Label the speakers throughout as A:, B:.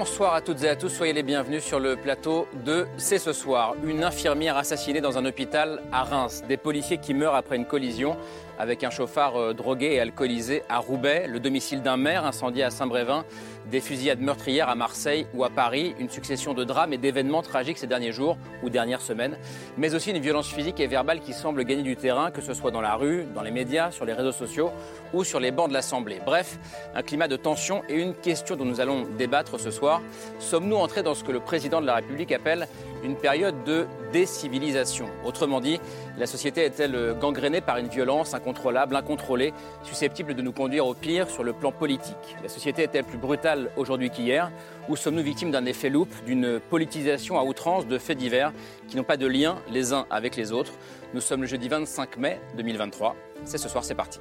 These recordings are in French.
A: Bonsoir à toutes et à tous, soyez les bienvenus sur le plateau de C'est ce soir. Une infirmière assassinée dans un hôpital à Reims, des policiers qui meurent après une collision avec un chauffard euh, drogué et alcoolisé à Roubaix, le domicile d'un maire incendié à Saint-Brévin, des fusillades meurtrières à Marseille ou à Paris, une succession de drames et d'événements tragiques ces derniers jours ou dernières semaines, mais aussi une violence physique et verbale qui semble gagner du terrain, que ce soit dans la rue, dans les médias, sur les réseaux sociaux ou sur les bancs de l'Assemblée. Bref, un climat de tension et une question dont nous allons débattre ce soir. Sommes-nous entrés dans ce que le président de la République appelle une période de décivilisation Autrement dit, la société est-elle gangrénée par une violence incontrôlable, incontrôlée, susceptible de nous conduire au pire sur le plan politique? La société est-elle plus brutale aujourd'hui qu'hier? Ou sommes-nous victimes d'un effet loupe, d'une politisation à outrance de faits divers qui n'ont pas de lien les uns avec les autres? Nous sommes le jeudi 25 mai 2023. C'est ce soir, c'est parti.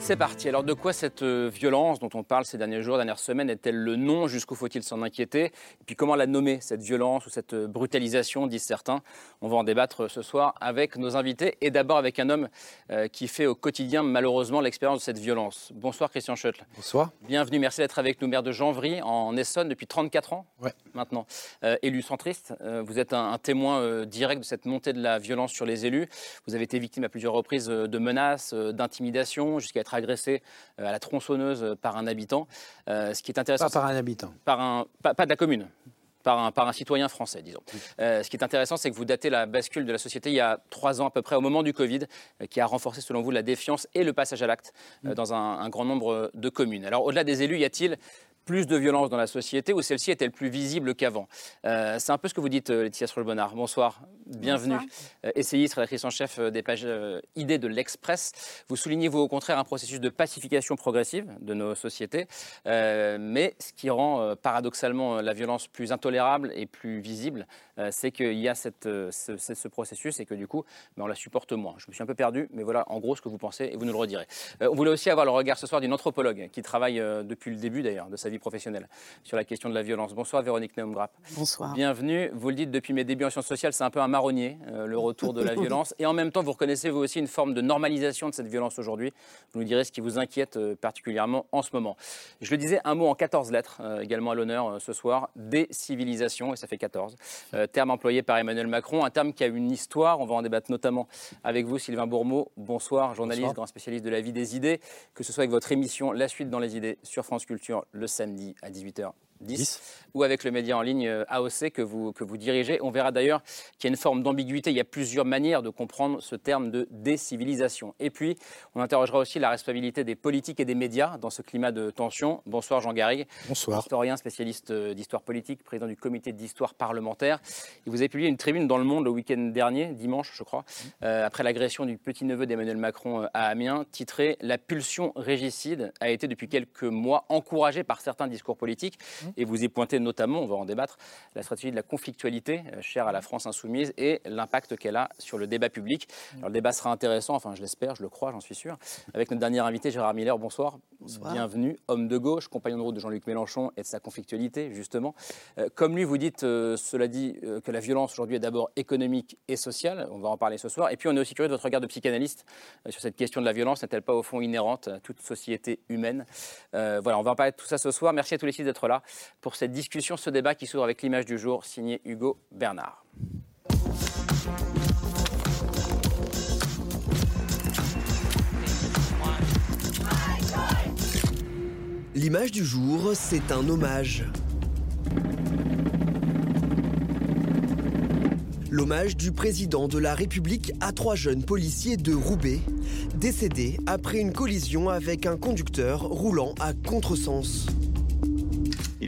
A: C'est parti. Alors de quoi cette euh, violence dont on parle ces derniers jours, dernières semaines, est-elle le nom? Jusqu'où faut-il s'en inquiéter? Et puis comment la nommer, cette violence ou cette euh, brutalisation, disent certains? On va en débattre euh, ce soir avec nos invités et d'abord avec un homme qui fait au quotidien malheureusement l'expérience de cette violence. Bonsoir Christian Schöttl.
B: Bonsoir.
A: Bienvenue, merci d'être avec nous, maire de Janvry en Essonne depuis 34 ans
B: ouais.
A: maintenant. élu centriste, vous êtes un, un témoin direct de cette montée de la violence sur les élus. Vous avez été victime à plusieurs reprises de menaces, d'intimidation, jusqu'à être agressé euh, à la tronçonneuse par un habitant. Euh, ce qui est intéressant.
B: Pas par un habitant.
A: Par un, pas, pas de la commune. Par un, par un, citoyen français, disons. Euh, ce qui est intéressant, c'est que vous datez la bascule de la société il y a trois ans à peu près, au moment du Covid, euh, qui a renforcé, selon vous, la défiance et le passage à l'acte euh, dans un, un, grand nombre de communes. Alors, au-delà des élus, y a-t-il plus de violence dans la société ou celle-ci est-elle plus visible qu'avant? Euh, C'est un peu ce que vous dites, Laetitia Strolbonard. Bonsoir, bienvenue.
C: Bonsoir.
A: Euh, essayiste, rédactrice en chef des pages euh, idées de l'Express. Vous soulignez, vous, au contraire, un processus de pacification progressive de nos sociétés, euh, mais ce qui rend paradoxalement la violence plus intolérable et plus visible, c'est qu'il y a cette, ce, ce, processus et que du coup, ben, on la supporte moins. Je me suis un peu perdu, mais voilà en gros ce que vous pensez et vous nous le redirez. on voulait aussi avoir le regard ce soir d'une anthropologue qui travaille depuis le début d'ailleurs de sa vie professionnelle sur la question de la violence. Bonsoir Véronique Neumgrap.
C: Bonsoir.
A: Bienvenue. Vous le dites depuis mes débuts en sciences sociales, c'est un peu un marronnier, euh, le retour de la violence. Et en même temps, vous reconnaissez vous aussi une forme de normalisation de cette violence aujourd'hui. Vous nous direz ce qui vous inquiète euh, particulièrement en ce moment. Je le disais, un mot en 14 lettres, euh, également à l'honneur ce soir, décivilisation, et ça fait 14. terme employé par Emmanuel Macron, un terme qui a une histoire. On va en débattre notamment avec vous, Sylvain Bourmeau. Bonsoir, journaliste,
B: Bonsoir.
A: grand spécialiste de la vie des idées, que ce soit avec votre émission La Suite dans les idées sur France Culture le samedi à 18h. 10,
B: 10,
A: ou avec le média en ligne euh, AOC que vous, que vous dirigez. On verra d'ailleurs qu'il y a une forme d'ambiguïté. Il y a plusieurs manières de comprendre ce terme de décivilisation. Et puis, on interrogera aussi la responsabilité des politiques et des médias dans ce climat de tension. Bonsoir Jean Garrigue.
B: Bonsoir.
A: Historien, spécialiste euh, d'histoire politique, président du comité d'histoire parlementaire. Et vous avez publié une tribune dans Le Monde le week-end dernier, dimanche je crois, euh, après l'agression du petit-neveu d'Emmanuel Macron à Amiens, titré La pulsion régicide a été depuis quelques mois encouragée par certains discours politiques. Et vous y pointez notamment, on va en débattre, la stratégie de la conflictualité, euh, chère à la France insoumise, et l'impact qu'elle a sur le débat public. Alors le débat sera intéressant, enfin je l'espère, je le crois, j'en suis sûr. Avec notre dernier invité, Gérard Miller, bonsoir.
C: Bonsoir.
A: Bienvenue, homme de gauche, compagnon de route de Jean-Luc Mélenchon et de sa conflictualité, justement. Euh, comme lui, vous dites, euh, cela dit, euh, que la violence aujourd'hui est d'abord économique et sociale. On va en parler ce soir. Et puis on est aussi curieux de votre regard de psychanalyste euh, sur cette question de la violence. N'est-elle pas au fond inhérente à toute société humaine? Voilà, on va en parler de tout ça ce soir. Merci à tous les six d'être là pour cette discussion, ce débat qui s'ouvre avec l'image du jour, signé Hugo Bernard.
D: L'image du jour, c'est un hommage. L'hommage du président de la République à trois jeunes policiers de Roubaix, décédés après une collision avec un conducteur roulant à contresens.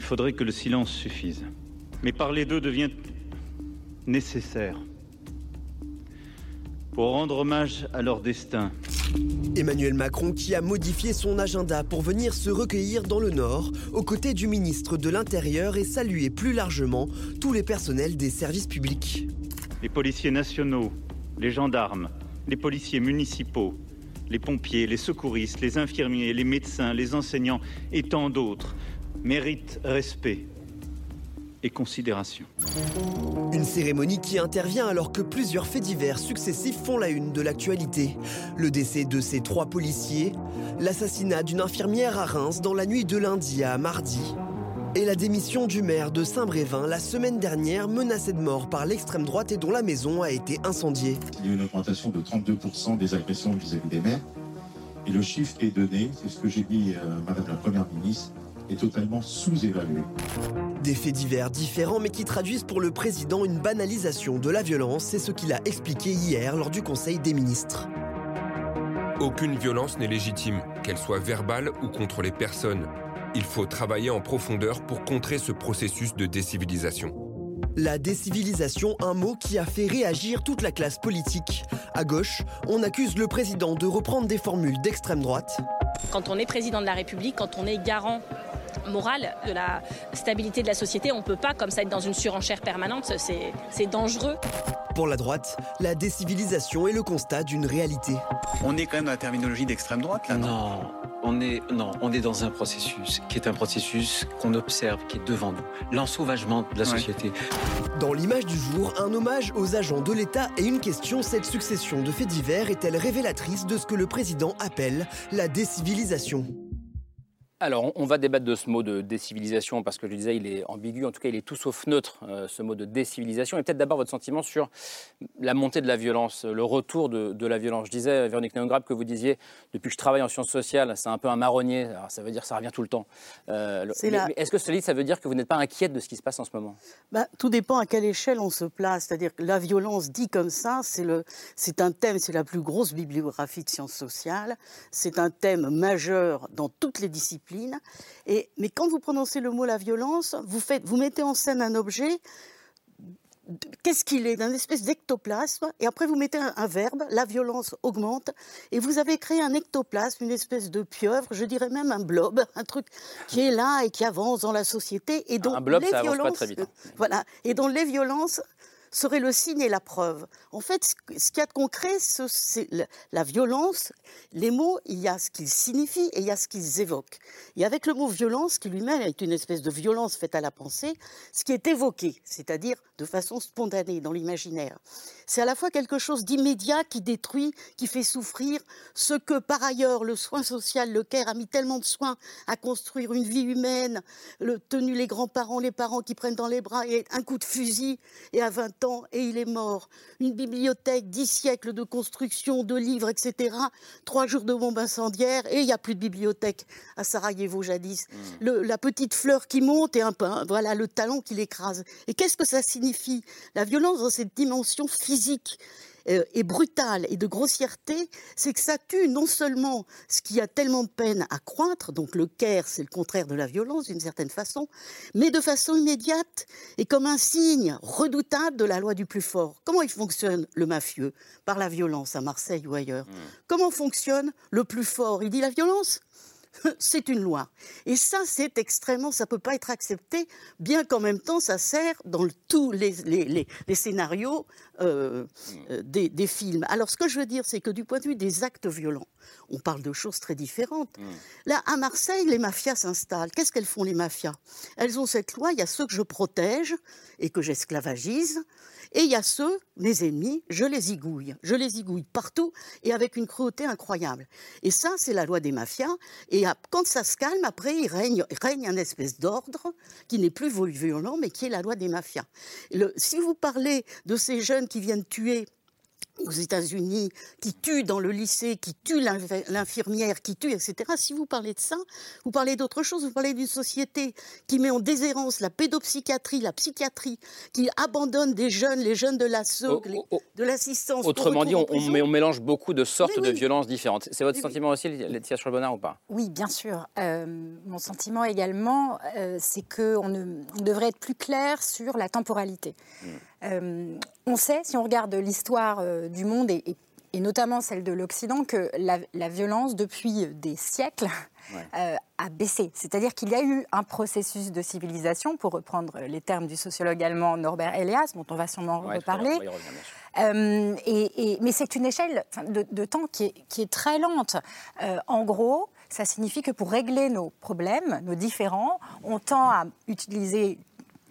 E: Il faudrait que le silence suffise. Mais parler d'eux devient nécessaire pour rendre hommage à leur destin.
D: Emmanuel Macron qui a modifié son agenda pour venir se recueillir dans le Nord aux côtés du ministre de l'Intérieur et saluer plus largement tous les personnels des services publics.
E: Les policiers nationaux, les gendarmes, Les policiers municipaux, les pompiers, les secouristes, les infirmiers, les médecins, les enseignants et tant d'autres méritent respect et considération.
D: Une cérémonie qui intervient alors que plusieurs faits divers successifs font la une de l'actualité. Le décès de ces trois policiers, l'assassinat d'une infirmière à Reims dans la nuit de lundi à mardi, et la démission du maire de Saint-Brévin la semaine dernière menacé de mort par l'extrême droite et dont la maison a été incendiée.
B: Il y a une augmentation de 32% des agressions vis-à-vis des maires. Et le chiffre est donné, c'est ce que j'ai dit à Madame la Première ministre, est totalement sous-évalué.
D: Des faits divers différents mais qui traduisent pour le président une banalisation de la violence, c'est ce qu'il a expliqué hier lors du Conseil des ministres.
C: Aucune violence n'est légitime, qu'elle soit verbale ou contre les personnes. Il faut travailler en profondeur pour contrer ce processus de décivilisation.
D: La décivilisation, un mot qui a fait réagir toute la classe politique. À gauche, on accuse le président de reprendre des formules d'extrême droite.
F: Quand on est président de la République, quand on est garant moral de la stabilité de la société, on ne peut pas comme ça être dans une surenchère permanente, c'est dangereux.
D: Pour la droite, la décivilisation est le constat d'une réalité.
G: On est quand même dans la terminologie d'extrême droite là
H: Non, on est, non, on est dans un processus qui est un processus qu'on observe, qui est devant nous. L'ensauvagement de la société.
D: Dans l'image du jour, un hommage aux agents de l'État et une question, cette succession de faits divers est-elle révélatrice de ce que le président appelle la décivilisation?
A: Alors, on va débattre de ce mot de décivilisation parce que je disais, il est ambigu. En tout cas, il est tout sauf neutre, euh, ce mot de décivilisation. Et peut-être d'abord votre sentiment sur la montée de la violence, le retour de, la violence. Je disais, Véronique Néongrab, que vous disiez, depuis que je travaille en sciences sociales, c'est un peu un marronnier. Alors, ça veut dire que ça revient tout le temps. Euh, est-ce que cela ça veut dire que vous n'êtes pas inquiète de ce qui se passe en ce moment?
I: Bah, Tout dépend à quelle échelle on se place. C'est-à-dire que la violence dit comme ça, c'est un thème, c'est la plus grosse bibliographie de sciences sociales. C'est un thème majeur dans toutes les disciplines et, mais quand vous prononcez le mot la violence, vous, faites, vous mettez en scène un objet qu'est-ce qu'il est D'un espèce d'ectoplasme. Et après, vous mettez un, verbe, la violence augmente. Et vous avez créé un ectoplasme, une espèce de pieuvre, je dirais même un blob, un truc qui est là et qui avance dans la société. Et dont
A: un blob,
I: les
A: ça
I: violences,
A: avance pas très vite. Hein.
I: Voilà. Et dont les violences serait le signe et la preuve. En fait, ce qu'il y a de concret, c'est la violence. Les mots, il y a ce qu'ils signifient et il y a ce qu'ils évoquent. Et avec le mot violence, qui lui-même est une espèce de violence faite à la pensée, ce qui est évoqué, c'est-à-dire de façon spontanée dans l'imaginaire, c'est à la fois quelque chose d'immédiat qui détruit, qui fait souffrir, ce que par ailleurs le soin social, le care a mis tellement de soin à construire une vie humaine, le tenu les grands-parents, les parents qui prennent dans les bras et un coup de fusil et à 20 et il est mort. Une bibliothèque, dix siècles de construction, de livres, etc. Trois jours de bombes incendiaires et il n'y a plus de bibliothèque à Sarajevo jadis. Mmh. la petite fleur qui monte et un pain, voilà le talon qui l'écrase. Et qu'est-ce que ça signifie? La violence dans cette dimension physique euh, et brutale et de grossièreté, c'est que ça tue non seulement ce qui a tellement de peine à croître, donc le care, c'est le contraire de la violence d'une certaine façon, mais de façon immédiate et comme un signe redoutable de la loi du plus fort. Comment il fonctionne le mafieux? Par la violence à Marseille ou ailleurs. Mmh. Comment fonctionne le plus fort? Il dit la violence? c'est une loi. Et ça, c'est extrêmement, ça ne peut pas être accepté, bien qu'en même temps, ça sert dans tous les, scénarios euh, euh, des, films. Alors, ce que je veux dire, c'est que du point de vue des actes violents, on parle de choses très différentes. Mm. Là, à Marseille, les mafias s'installent. Qu'est-ce qu'elles font, les mafias? Elles ont cette loi, il y a ceux que je protège et que j'esclavagise, et il y a ceux, mes ennemis, je les zigouille. Je les zigouille partout et avec une cruauté incroyable. Et ça, c'est la loi des mafias. Et quand ça se calme, après, il règne, règne un espèce d'ordre qui n'est plus violent, mais qui est la loi des mafias. si vous parlez de ces jeunes qui viennent tuer aux États-Unis, qui tue dans le lycée, qui tue l'infirmière, qui tue, etc. Si vous parlez de ça, vous parlez d'autre chose, vous parlez d'une société qui met en déshérence la pédopsychiatrie, la psychiatrie, qui abandonne des jeunes, les jeunes de l'assaut, oh, oh, oh. de l'assistance.
A: Autrement dit, on, on, mélange beaucoup de sortes de violences différentes. C'est votre sentiment aussi, Laetitia Schrebonard, ou pas?
J: Oui, bien sûr. Euh, mon sentiment également, euh, c'est qu'on on devrait être plus clair sur la temporalité. Hmm. Euh, on sait, si on regarde l'histoire euh, du monde et, notamment celle de l'Occident, que la, violence, depuis des siècles, euh, a baissé. C'est-à-dire qu'il y a eu un processus de civilisation, pour reprendre les termes du sociologue allemand Norbert Elias, dont on va sûrement reparler, et, mais c'est une échelle de, temps qui est, qui est, très lente. en gros, ça signifie que pour régler nos problèmes, nos différends, on tend à utiliser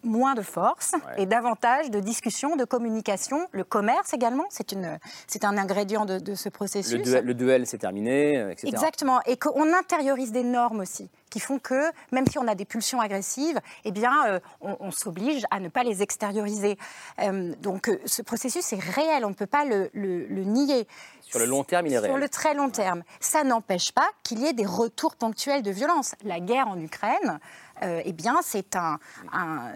J: moins de force et davantage de discussion, de communication. Le commerce également, c'est, une, c'est un ingrédient de, ce processus.
A: Le duel, duel c'est terminé, euh, etc.
J: Exactement, et qu'on intériorise des normes aussi qui font que même si on a des pulsions agressives, eh bien, euh, on, s'oblige à ne pas les extérioriser. Euh, donc ce processus est réel, on ne peut pas le, le, nier.
A: Sur le long terme, il est réel.
J: Sur le très long terme. Ça n'empêche pas qu'il y ait des retours ponctuels de violence. La guerre en Ukraine, euh, eh bien, c'est un,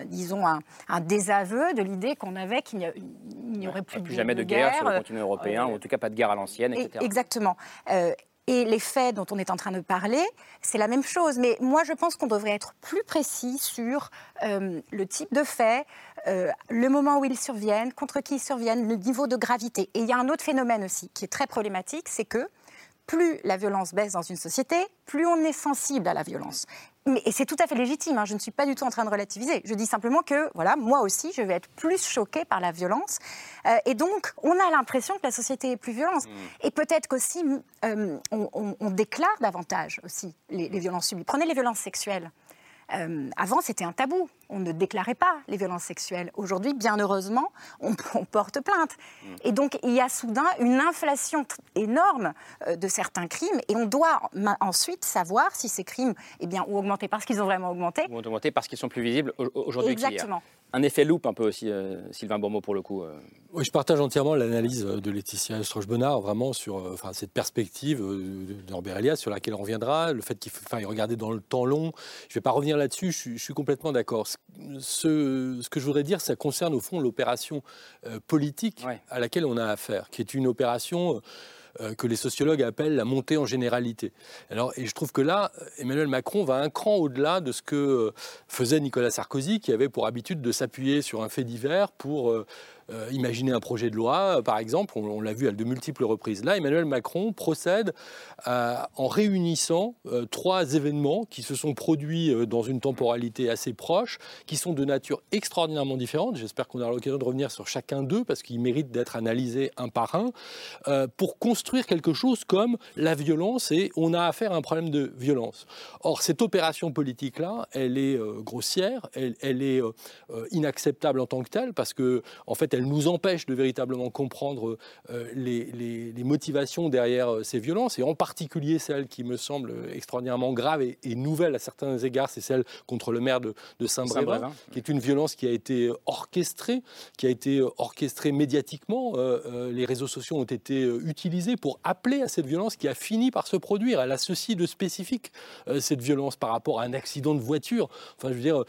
J: disons, un, désaveu de l'idée qu'on avait qu'il n'y aurait plus,
A: plus jamais de guerre, sur le continent européen, ou en tout cas pas de guerre à l'ancienne, etc.
J: Exactement. Euh, et les faits dont on est en train de parler, c'est la même chose. Mais moi, je pense qu'on devrait être plus précis sur euh, le type de faits, le moment où ils surviennent, contre qui ils surviennent, le niveau de gravité. Et il y a un autre phénomène aussi qui est très problématique, c'est que plus la violence baisse dans une société, plus on est sensible à la violence. Mais, et c'est tout à fait légitime, hein, je ne suis pas du tout en train de relativiser. Je dis simplement que, voilà, moi aussi, je vais être plus choquée par la violence. Euh, et donc, on a l'impression que la société est plus violente. Mmh. Et peut-être qu'aussi, euh, on, déclare davantage aussi les, les violences subies. Prenez les violences sexuelles. Euh, avant, c'était un tabou. On ne déclarait pas les violences sexuelles. Aujourd'hui, bien heureusement, on, porte plainte. Mm. Et donc, il y a soudain une inflation énorme euh, de certains crimes. Et on doit ensuite savoir si ces crimes eh bien, ont augmenté parce qu'ils ont vraiment augmenté.
A: Ou ont augmenté parce qu'ils sont plus visibles aujourd'hui
J: Exactement
A: un effet loupe un peu aussi, euh, Sylvain Bourmeau, pour le coup. Euh.
K: Oui, je partage entièrement l'analyse de Laetitia Stroche-Bonnard, vraiment sur euh, enfin, cette perspective Elias, sur laquelle on reviendra, le fait qu'il enfin, regardait dans le temps long. Je ne vais pas revenir là-dessus, je, suis complètement d'accord. Ce, ce, que je voudrais dire, ça concerne au fond l'opération politique à laquelle on a affaire, qui est une opération euh, que les sociologues appellent la montée en généralité. Alors, et je trouve que là, Emmanuel Macron va un cran au-delà de ce que euh, faisait Nicolas Sarkozy, qui avait pour habitude de s'appuyer sur un fait divers pour euh, euh, imaginer un projet de loi, euh, par exemple, on, l'a vu à de multiples reprises. Là, Emmanuel Macron procède en réunissant euh, trois événements qui se sont produits dans une temporalité assez proche, qui sont de nature extraordinairement différente. J'espère qu'on aura l'occasion de revenir sur chacun d'eux parce qu'ils méritent d'être analysés un par un pour construire quelque chose comme la violence et on a affaire à un problème de violence. Or, cette opération politique-là, elle est grossière, elle, elle est inacceptable en tant que telle parce que, en fait, elle nous empêche de véritablement comprendre euh, les, motivations derrière euh, ces violences, et en particulier celle qui me semble extraordinairement grave et, nouvelle à certains égards, c'est celle contre le maire de, Saint-Brévin, qui est une violence qui a été orchestrée, qui a été orchestrée médiatiquement. Euh, les réseaux sociaux ont été utilisés pour appeler à cette violence qui a fini par se produire. Elle a ceci de spécifique, cette violence par rapport à un accident de voiture. Enfin, je veux dire,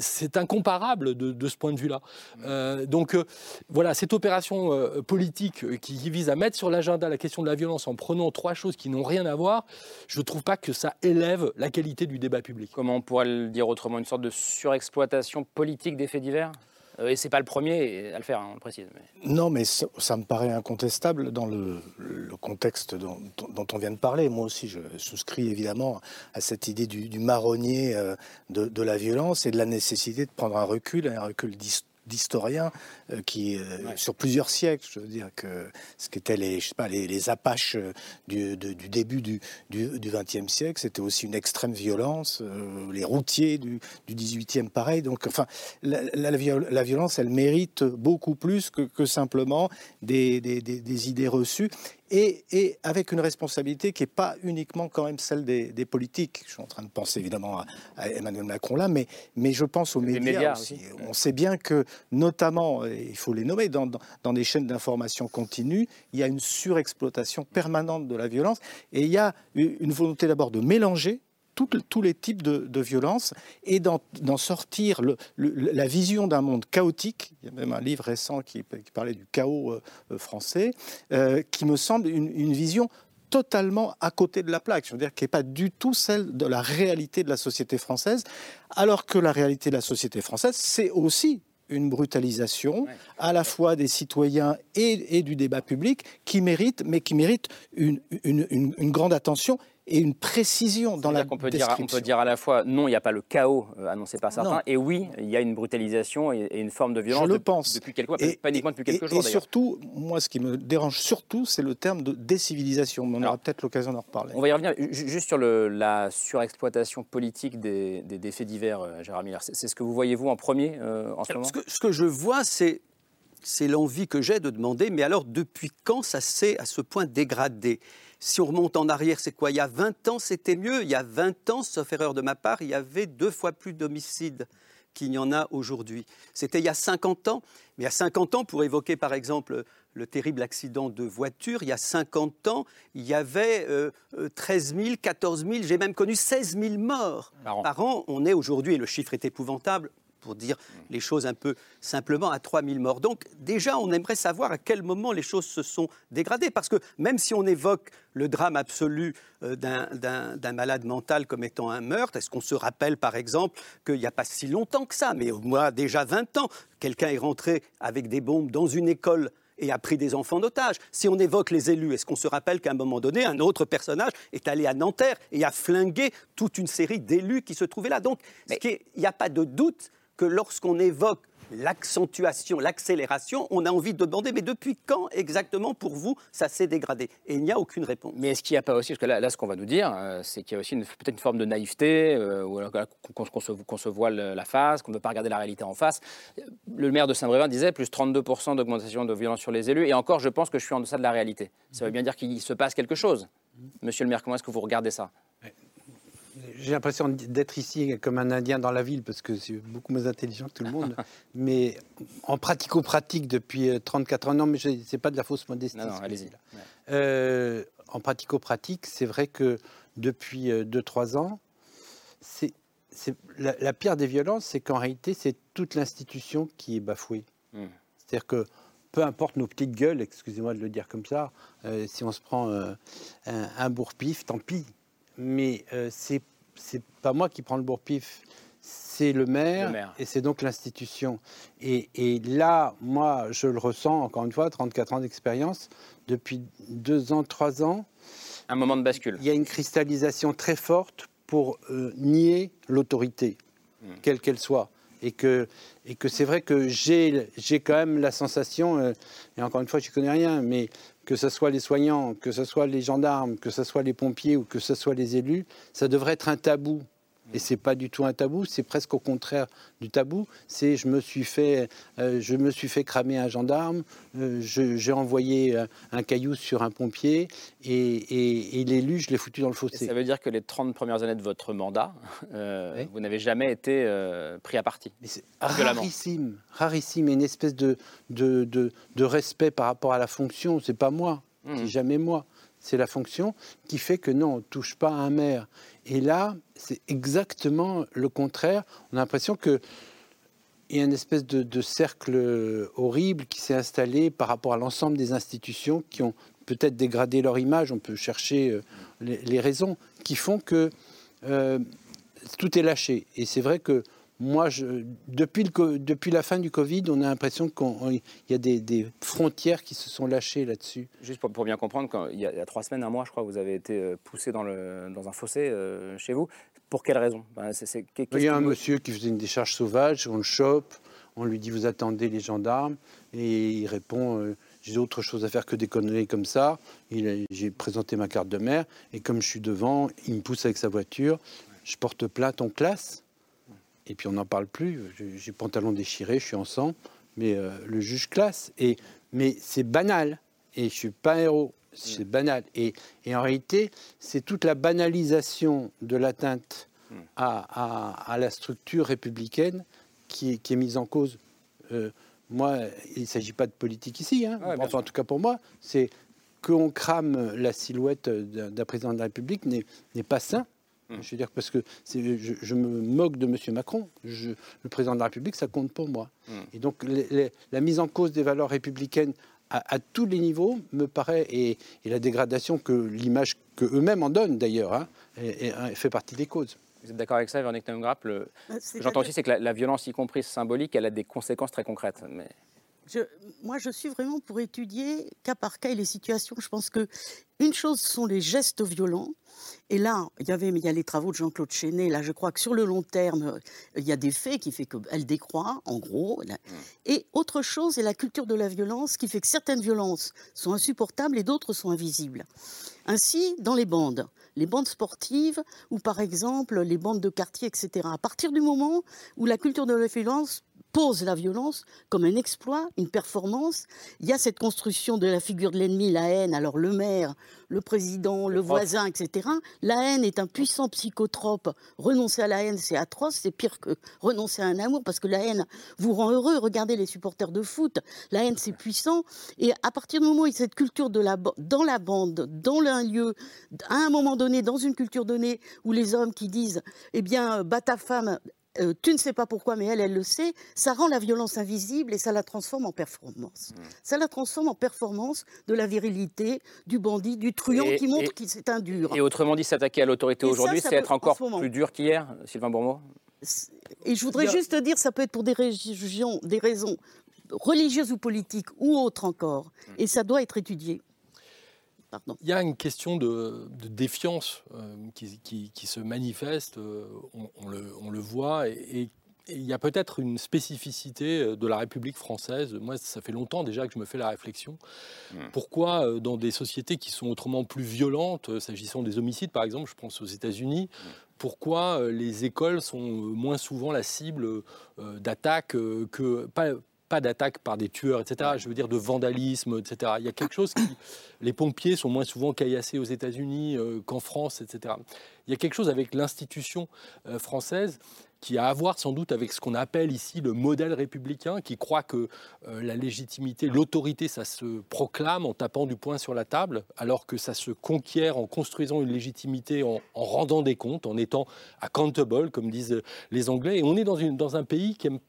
K: c'est incomparable de, de, ce point de vue-là. donc, voilà, cette opération euh, politique euh, qui vise à mettre sur l'agenda la question de la violence en prenant trois choses qui n'ont rien à voir, je ne trouve pas que ça élève la qualité du débat public.
A: Comment on pourrait le dire autrement Une sorte de surexploitation politique des faits divers? Euh, et c'est pas le premier à le faire, hein, on le précise.
L: Non, mais ça, me paraît incontestable dans le, contexte dont, on vient de parler. Moi aussi, je souscris évidemment à cette idée du, marronnier de, de, la violence et de la nécessité de prendre un recul, un recul d'histoire d'historiens euh, qui, euh, sur plusieurs siècles, je veux dire que ce qu'étaient les, je sais pas, les, les Apaches euh, du, du, début du XXe siècle, c'était aussi une extrême violence. les routiers du, du XVIIIe, pareil. Donc, enfin, la, la, violence, elle mérite beaucoup plus que, que simplement des, des, des, des idées reçues et, avec une responsabilité qui n'est pas uniquement quand même celle des, politiques. Je suis en train de penser évidemment à, Emmanuel Macron là, mais, mais je pense aux médias, aussi. On sait bien que, notamment, il faut les nommer, dans, dans des chaînes d'information continue, il y a une surexploitation permanente de la violence et il y a une volonté d'abord de mélanger tous les types de, de violences et d'en sortir le, la vision d'un monde chaotique. Il y a même un livre récent qui, parlait du chaos euh, euh, français, euh, qui me semble une, une, vision totalement à côté de la plaque, je veux dire qui n'est pas du tout celle de la réalité de la société française, alors que la réalité de la société française, c'est aussi une brutalisation à la fois des citoyens et, et, du débat public qui mérite, mais qui mérite une, une, une, une grande attention et une précision dans la
A: on peut
L: description.
A: Dire, on peut dire à la fois non, il n'y a pas le chaos euh, annoncé par certains, et oui, il y a une brutalisation et, une forme de violence.
L: Je le pense.
A: Depuis quelques mois, pas uniquement depuis quelques
L: et,
A: jours.
L: Et surtout, moi, ce qui me dérange surtout, c'est le terme de décivilisation. on aura peut-être l'occasion d'en reparler.
A: On va y revenir. Juste sur le, la surexploitation politique des, des, faits divers, euh, Gérard Miller. C'est ce que vous voyez, vous, en premier euh, en ce moment
M: ce que, ce que je vois, c'est c'est l'envie que j'ai de demander, mais alors depuis quand ça s'est à ce point dégradé? Si on remonte en arrière, c'est quoi? Il y a 20 ans, c'était mieux. Il y a 20 ans, sauf erreur de ma part, il y avait deux fois plus d'homicides qu'il n'y en a aujourd'hui. C'était il y a 50 ans. Mais il y a 50 ans, pour évoquer par exemple le terrible accident de voiture, il y a 50 ans, il y avait 13 000, 14 000, j'ai même connu 16 000 morts par an. On est aujourd'hui, et le chiffre est épouvantable, pour dire les choses un peu simplement, à 3000 morts. Donc déjà, on aimerait savoir à quel moment les choses se sont dégradées. Parce que même si on évoque le drame absolu euh, d'un malade mental comme étant un meurtre, est-ce qu'on se rappelle par exemple qu'il n'y a pas si longtemps que ça, mais au moins déjà 20 ans, quelqu'un est rentré avec des bombes dans une école et a pris des enfants d'otages. Si on évoque les élus, est-ce qu'on se rappelle qu'à un moment donné, un autre personnage est allé à Nanterre et a flingué toute une série d'élus qui se trouvaient là? Donc, il n'y a pas de doute que lorsqu'on évoque l'accentuation, l'accélération, on a envie de demander, mais depuis quand exactement pour vous ça s'est dégradé? Et il n'y a aucune réponse.
A: Mais est-ce qu'il n'y a pas aussi, parce que là, ce qu'on va nous dire, euh, c'est qu'il y a aussi peut-être une forme de naïveté, euh, qu'on se, voile la face, qu'on ne veut pas regarder la réalité en face. Le maire de Saint-Brévin disait plus 32% d'augmentation de violence sur les élus, et encore, je pense que je suis en deçà de la réalité. Ça veut bien dire qu'il se passe quelque chose. Monsieur le maire, comment est-ce que vous regardez ça?
N: J'ai l'impression d'être ici comme un Indien dans la ville parce que c'est beaucoup moins intelligent que tout le monde. mais en pratico-pratique depuis 34 euh, ans, non, mais c'est pas de la fausse modestie.
A: Non, non allez-y.
N: Euh, en pratico-pratique, c'est vrai que depuis 2-3 euh, ans, c'est la, la, pire des violences, c'est qu'en réalité, c'est toute l'institution qui est bafouée. Hmm. C'est-à-dire que peu importe nos petites gueules, excusez-moi de le dire comme ça, si on se prend un, un bourre-pif, tant pis. Mais c'est c'est pas moi qui prends le bourre-pif, c'est le maire, et c'est donc l'institution. Et, là, moi, je le ressens, encore une fois, 34 ans d'expérience, depuis deux ans, trois ans.
A: Un moment de bascule.
N: Il y a une cristallisation très forte pour euh, nier l'autorité, hmm. quelle qu'elle soit. Et que, et que c'est vrai que j'ai quand même la sensation, euh, et encore une fois, je ne connais rien, mais que ce soit les soignants, que ce soit les gendarmes, que ce soit les pompiers ou que ce soit les élus, ça devrait être un tabou. Et c'est pas du tout un tabou, c'est presque au contraire du tabou. C'est je me suis fait, euh, je me suis fait cramer un gendarme, euh, j'ai envoyé euh, un caillou sur un pompier et, l'élu, je l'ai foutu dans le fossé.
A: ça veut dire que les 30 premières années de votre mandat, vous n'avez jamais été pris à partie.
N: C'est rarissime, rarissime, et une espèce de de, de, respect par rapport à la fonction. C'est pas moi, mmh. c'est jamais moi c'est la fonction qui fait que non, on ne touche pas un maire. Et là, c'est exactement le contraire. On a l'impression qu'il y a une espèce de, cercle horrible qui s'est installé par rapport à l'ensemble des institutions qui ont peut-être dégradé leur image. On peut chercher euh, les, raisons qui font que euh, tout est lâché. Et c'est vrai que moi, je, depuis, le, depuis, la fin du Covid, on a l'impression qu'il y a des, frontières qui se sont lâchées là-dessus.
A: Juste pour, bien comprendre, quand, il, y a, trois semaines, un mois, je crois, vous avez été euh, poussé dans, le, dans un fossé euh, chez vous. Pour quelle raison? Ben,
N: Il y a un monsieur qui faisait une décharge sauvage, on le chope, on lui dit vous attendez les gendarmes, et il répond euh, j'ai autre chose à faire que des conneries comme ça. J'ai présenté ma carte de maire, et comme je suis devant, il me pousse avec sa voiture, je porte plainte en classe. Et puis on n'en parle plus. J'ai pantalon déchiré, je suis en sang, mais euh, le juge classe. Et, mais c'est banal. Et je suis pas un héros. C'est banal. Et, et, en réalité, c'est toute la banalisation de l'atteinte hmm. à, à, la structure républicaine qui, qui, est mise en cause. Euh, moi, il ne s'agit pas de politique ici. Hein. enfin, en tout cas pour moi, c'est qu'on crame la silhouette d'un président de la République n'est pas sain. Mmh. Je veux dire, parce que je, me moque de M. Macron. le président de la République, ça compte pour moi. Mmh. Et donc, la mise en cause des valeurs républicaines à, tous les niveaux me paraît, et, la dégradation que l'image que eux-mêmes en donnent d'ailleurs, hein, fait partie des causes.
A: Vous êtes d'accord avec ça, Véronique Grapp le... Ce que j'entends aussi, c'est que la, violence, y compris symbolique, elle a des conséquences très concrètes. Mais...
I: moi, je suis vraiment pour étudier cas par cas et les situations. Je pense que une chose sont les gestes violents. Et là, il y avait, il y a les travaux de Jean-Claude Chenet. Là, je crois que sur le long terme, il y a des faits qui fait qu'elle décroît, en gros. Et autre chose, c'est la culture de la violence qui fait que certaines violences sont insupportables et d'autres sont invisibles. Ainsi, dans les bandes, les bandes sportives ou par exemple les bandes de quartier, etc. À partir du moment où la culture de la violence pose la violence comme un exploit, une performance. Il y a cette construction de la figure de l'ennemi, la haine. Alors le maire, le président, le, voisin, etc. La haine est un puissant psychotrope. Renoncer à la haine, c'est atroce, c'est pire que renoncer à un amour, parce que la haine vous rend heureux. Regardez les supporters de foot, la haine, c'est puissant. Et à partir du moment où il y a cette culture de la, dans la bande, dans un lieu, à un moment donné, dans une culture donnée, où les hommes qui disent, eh bien, bat ta femme, euh, tu ne sais pas pourquoi, mais elle, elle le sait, ça rend la violence invisible et ça la transforme en performance. Mmh. Ça la transforme en performance de la virilité, du bandit, du truand qui montre qu'il c'est un dur.
A: Et autrement dit, s'attaquer à l'autorité aujourd'hui, c'est être encore plus dur qu'hier, Sylvain Bourmeau?
I: Et je voudrais juste dire, ça peut être pour des, régions, des raisons religieuses ou politiques ou autres encore, mmh. et ça doit être étudié.
K: Il y a une question de, défiance euh, qui, se manifeste, euh, on, le, voit, et, il y a peut-être une spécificité euh, de la République française. Moi, ça fait longtemps déjà que je me fais la réflexion. Hmm. Pourquoi, dans des sociétés qui sont autrement plus violentes, s'agissant des homicides par exemple, je pense aux États-Unis, hmm. pourquoi les écoles sont moins souvent la cible d'attaques que pas, pas d'attaque par des tueurs, etc. Je veux dire de vandalisme, etc. Il y a quelque chose qui... Les pompiers sont moins souvent caillassés aux États-Unis euh, qu'en France, etc. Il y a quelque chose avec l'institution euh, française qui a à voir sans doute avec ce qu'on appelle ici le modèle républicain, qui croit que euh, la légitimité, l'autorité, ça se proclame en tapant du poing sur la table, alors que ça se conquiert en construisant une légitimité, en, rendant des comptes, en étant accountable, comme disent les Anglais. Et on est dans, une, dans un pays qui aime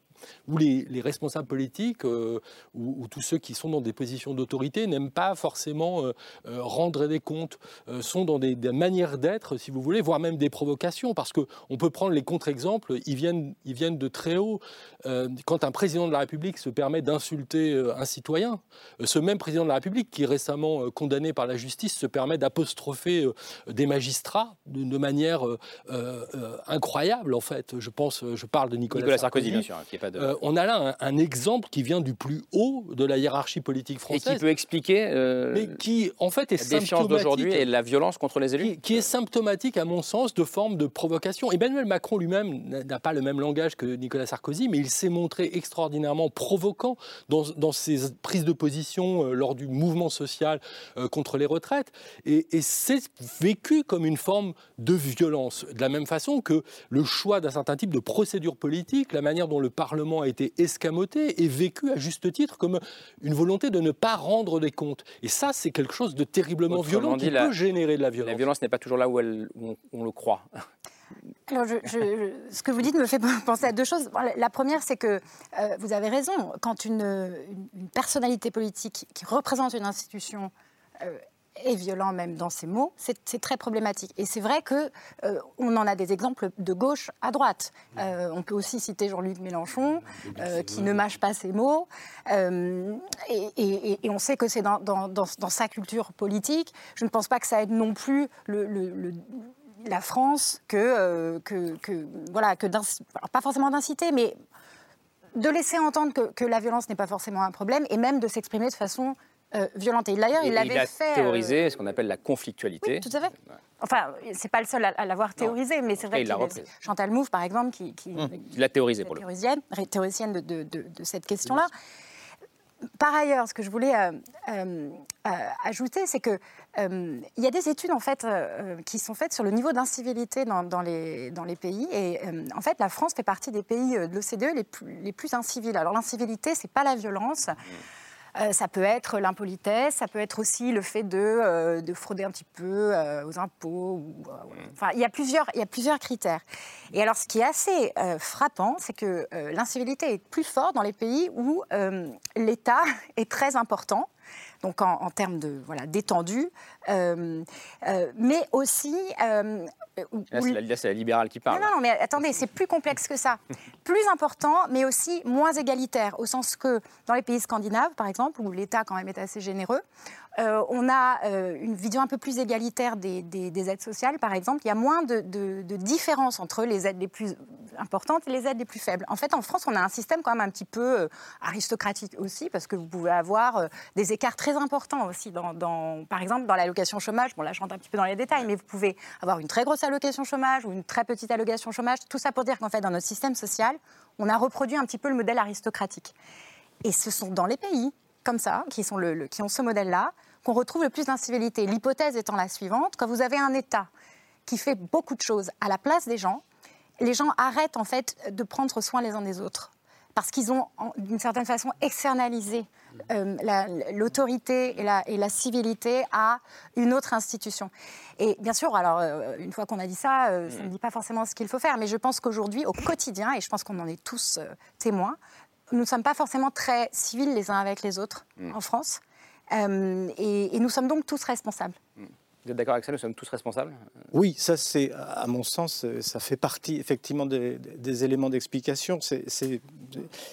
K: où les, responsables politiques euh, ou, tous ceux qui sont dans des positions d'autorité n'aiment pas forcément euh, euh, rendre des comptes, sont dans des, manières d'être, si vous voulez, voire même des provocations, parce qu'on peut prendre les contre-exemples, ils viennent, ils viennent de très haut. quand un président de la République se permet d'insulter un citoyen, ce même président de la République qui est récemment condamné par la justice se permet d'apostropher des magistrats de, manière incroyable, en fait. Je pense, je parle de Nicolas,
A: Sarkozy, bien sûr, qui est
K: euh, on a là un, exemple qui vient du plus haut de la hiérarchie politique française.
A: Et qui peut expliquer
K: euh, mais qui, en fait, est
A: la défiance d'aujourd'hui et la violence contre les élus
K: qui, est symptomatique, à mon sens, de forme de provocation. Emmanuel Macron lui-même n'a pas le même langage que Nicolas Sarkozy, mais il s'est montré extraordinairement provoquant dans, ses prises de position euh, lors du mouvement social contre les retraites. Et, et c'est vécu comme une forme de violence. De la même façon que le choix d'un certain type de procédure politique, la manière dont le Parlement a été escamoté et vécu à juste titre comme une volonté de ne pas rendre des comptes. Et ça, c'est quelque chose de terriblement violent qui peut générer de la violence.
A: La violence n'est pas toujours là où, elle, on, le croit.
J: Alors, ce que vous dites me fait penser à deux choses. La première, c'est que euh, vous avez raison. Quand une, personnalité politique qui représente une institution euh, et violent même dans ses mots, c'est très problématique. Et c'est vrai que euh, on en a des exemples de gauche à droite. Euh, on peut aussi citer Jean-Luc Mélenchon, euh, qui ne mâche pas ses mots. Et, on sait que c'est dans, dans, sa culture politique. Je ne pense pas que ça aide non plus le, la France que, que, que voilà, que pas forcément d'inciter, mais de laisser entendre que, que la violence n'est pas forcément un problème et même de s'exprimer de façon euh, violenté. D'ailleurs, il l'avait fait.
A: A théorisé euh, ce qu'on appelle la conflictualité.
J: tout à fait. Enfin, c'est pas le seul à, l'avoir théorisé, mais c'est vrai que Chantal Mouffe, par exemple, qui, qui
A: hum, l'a théorisé pour
J: théoricienne, théoricienne de, de, de, cette question-là. Par ailleurs, ce que je voulais euh, ajouter, c'est que il y a des études en fait qui sont faites sur le niveau d'incivilité dans, dans, les, dans les pays. Et en fait, la France fait partie des pays de l'OCDE les plus, les plus incivils. Alors l'incivilité, c'est pas la violence. Mmh. Euh, ça peut être l'impolitesse, ça peut être aussi le fait de, euh, de frauder un petit peu euh, aux impôts. enfin, il y, a plusieurs, il y a plusieurs critères. Et alors, ce qui est assez frappant, c'est que l'incivilité est plus forte dans les pays où l'État est très important. Donc en, en termes de voilà d'étendue, euh, euh, mais aussi euh,
A: Là, c'est la, la libérale qui parle.
J: non, non, non, mais attendez, c'est plus complexe que ça. Plus important, mais aussi moins égalitaire, au sens que dans les pays scandinaves, par exemple, où l'État quand même est assez généreux, euh, on a euh, une vision un peu plus égalitaire des, des- des aides sociales, par exemple. Il y a moins de, de, différence entre les aides les plus importantes et les aides les plus faibles. En fait, en France, on a un système quand même un petit peu euh, aristocratique aussi, parce que vous pouvez avoir des écarts très importants aussi, par exemple, dans l'allocation chômage. Bon, là, je rentre un petit peu dans les détails, mais vous pouvez avoir une très grosse allocation chômage ou une très petite allocation chômage. Tout ça pour dire qu'en fait, dans notre système social, on a reproduit un petit peu le modèle aristocratique. Et ce sont dans les pays comme ça, qui ont ce modèle-là, qu'on retrouve le plus d'incivilité. L'hypothèse étant la suivante, quand vous avez un État qui fait beaucoup de choses à la place des gens, les gens arrêtent en fait de prendre soin les uns des autres. Parce qu'ils ont, d'une certaine façon, externalisé euh, la- l'autorité et la, et la civilité à une autre institution. Et bien sûr, alors, euh, une fois qu'on a dit ça, euh, ça ne dit pas forcément ce qu'il faut faire, mais je pense qu'aujourd'hui, au quotidien, et je pense qu'on en est tous euh, témoins, nous ne sommes pas forcément très civils les uns avec les autres en France. Euh, et, et nous sommes donc tous responsables.
A: Vous êtes d'accord avec ça Nous sommes tous responsables?
L: Oui, ça c'est, à mon sens, euh, ça fait partie effectivement des, des éléments d'explication. C'est- c'est-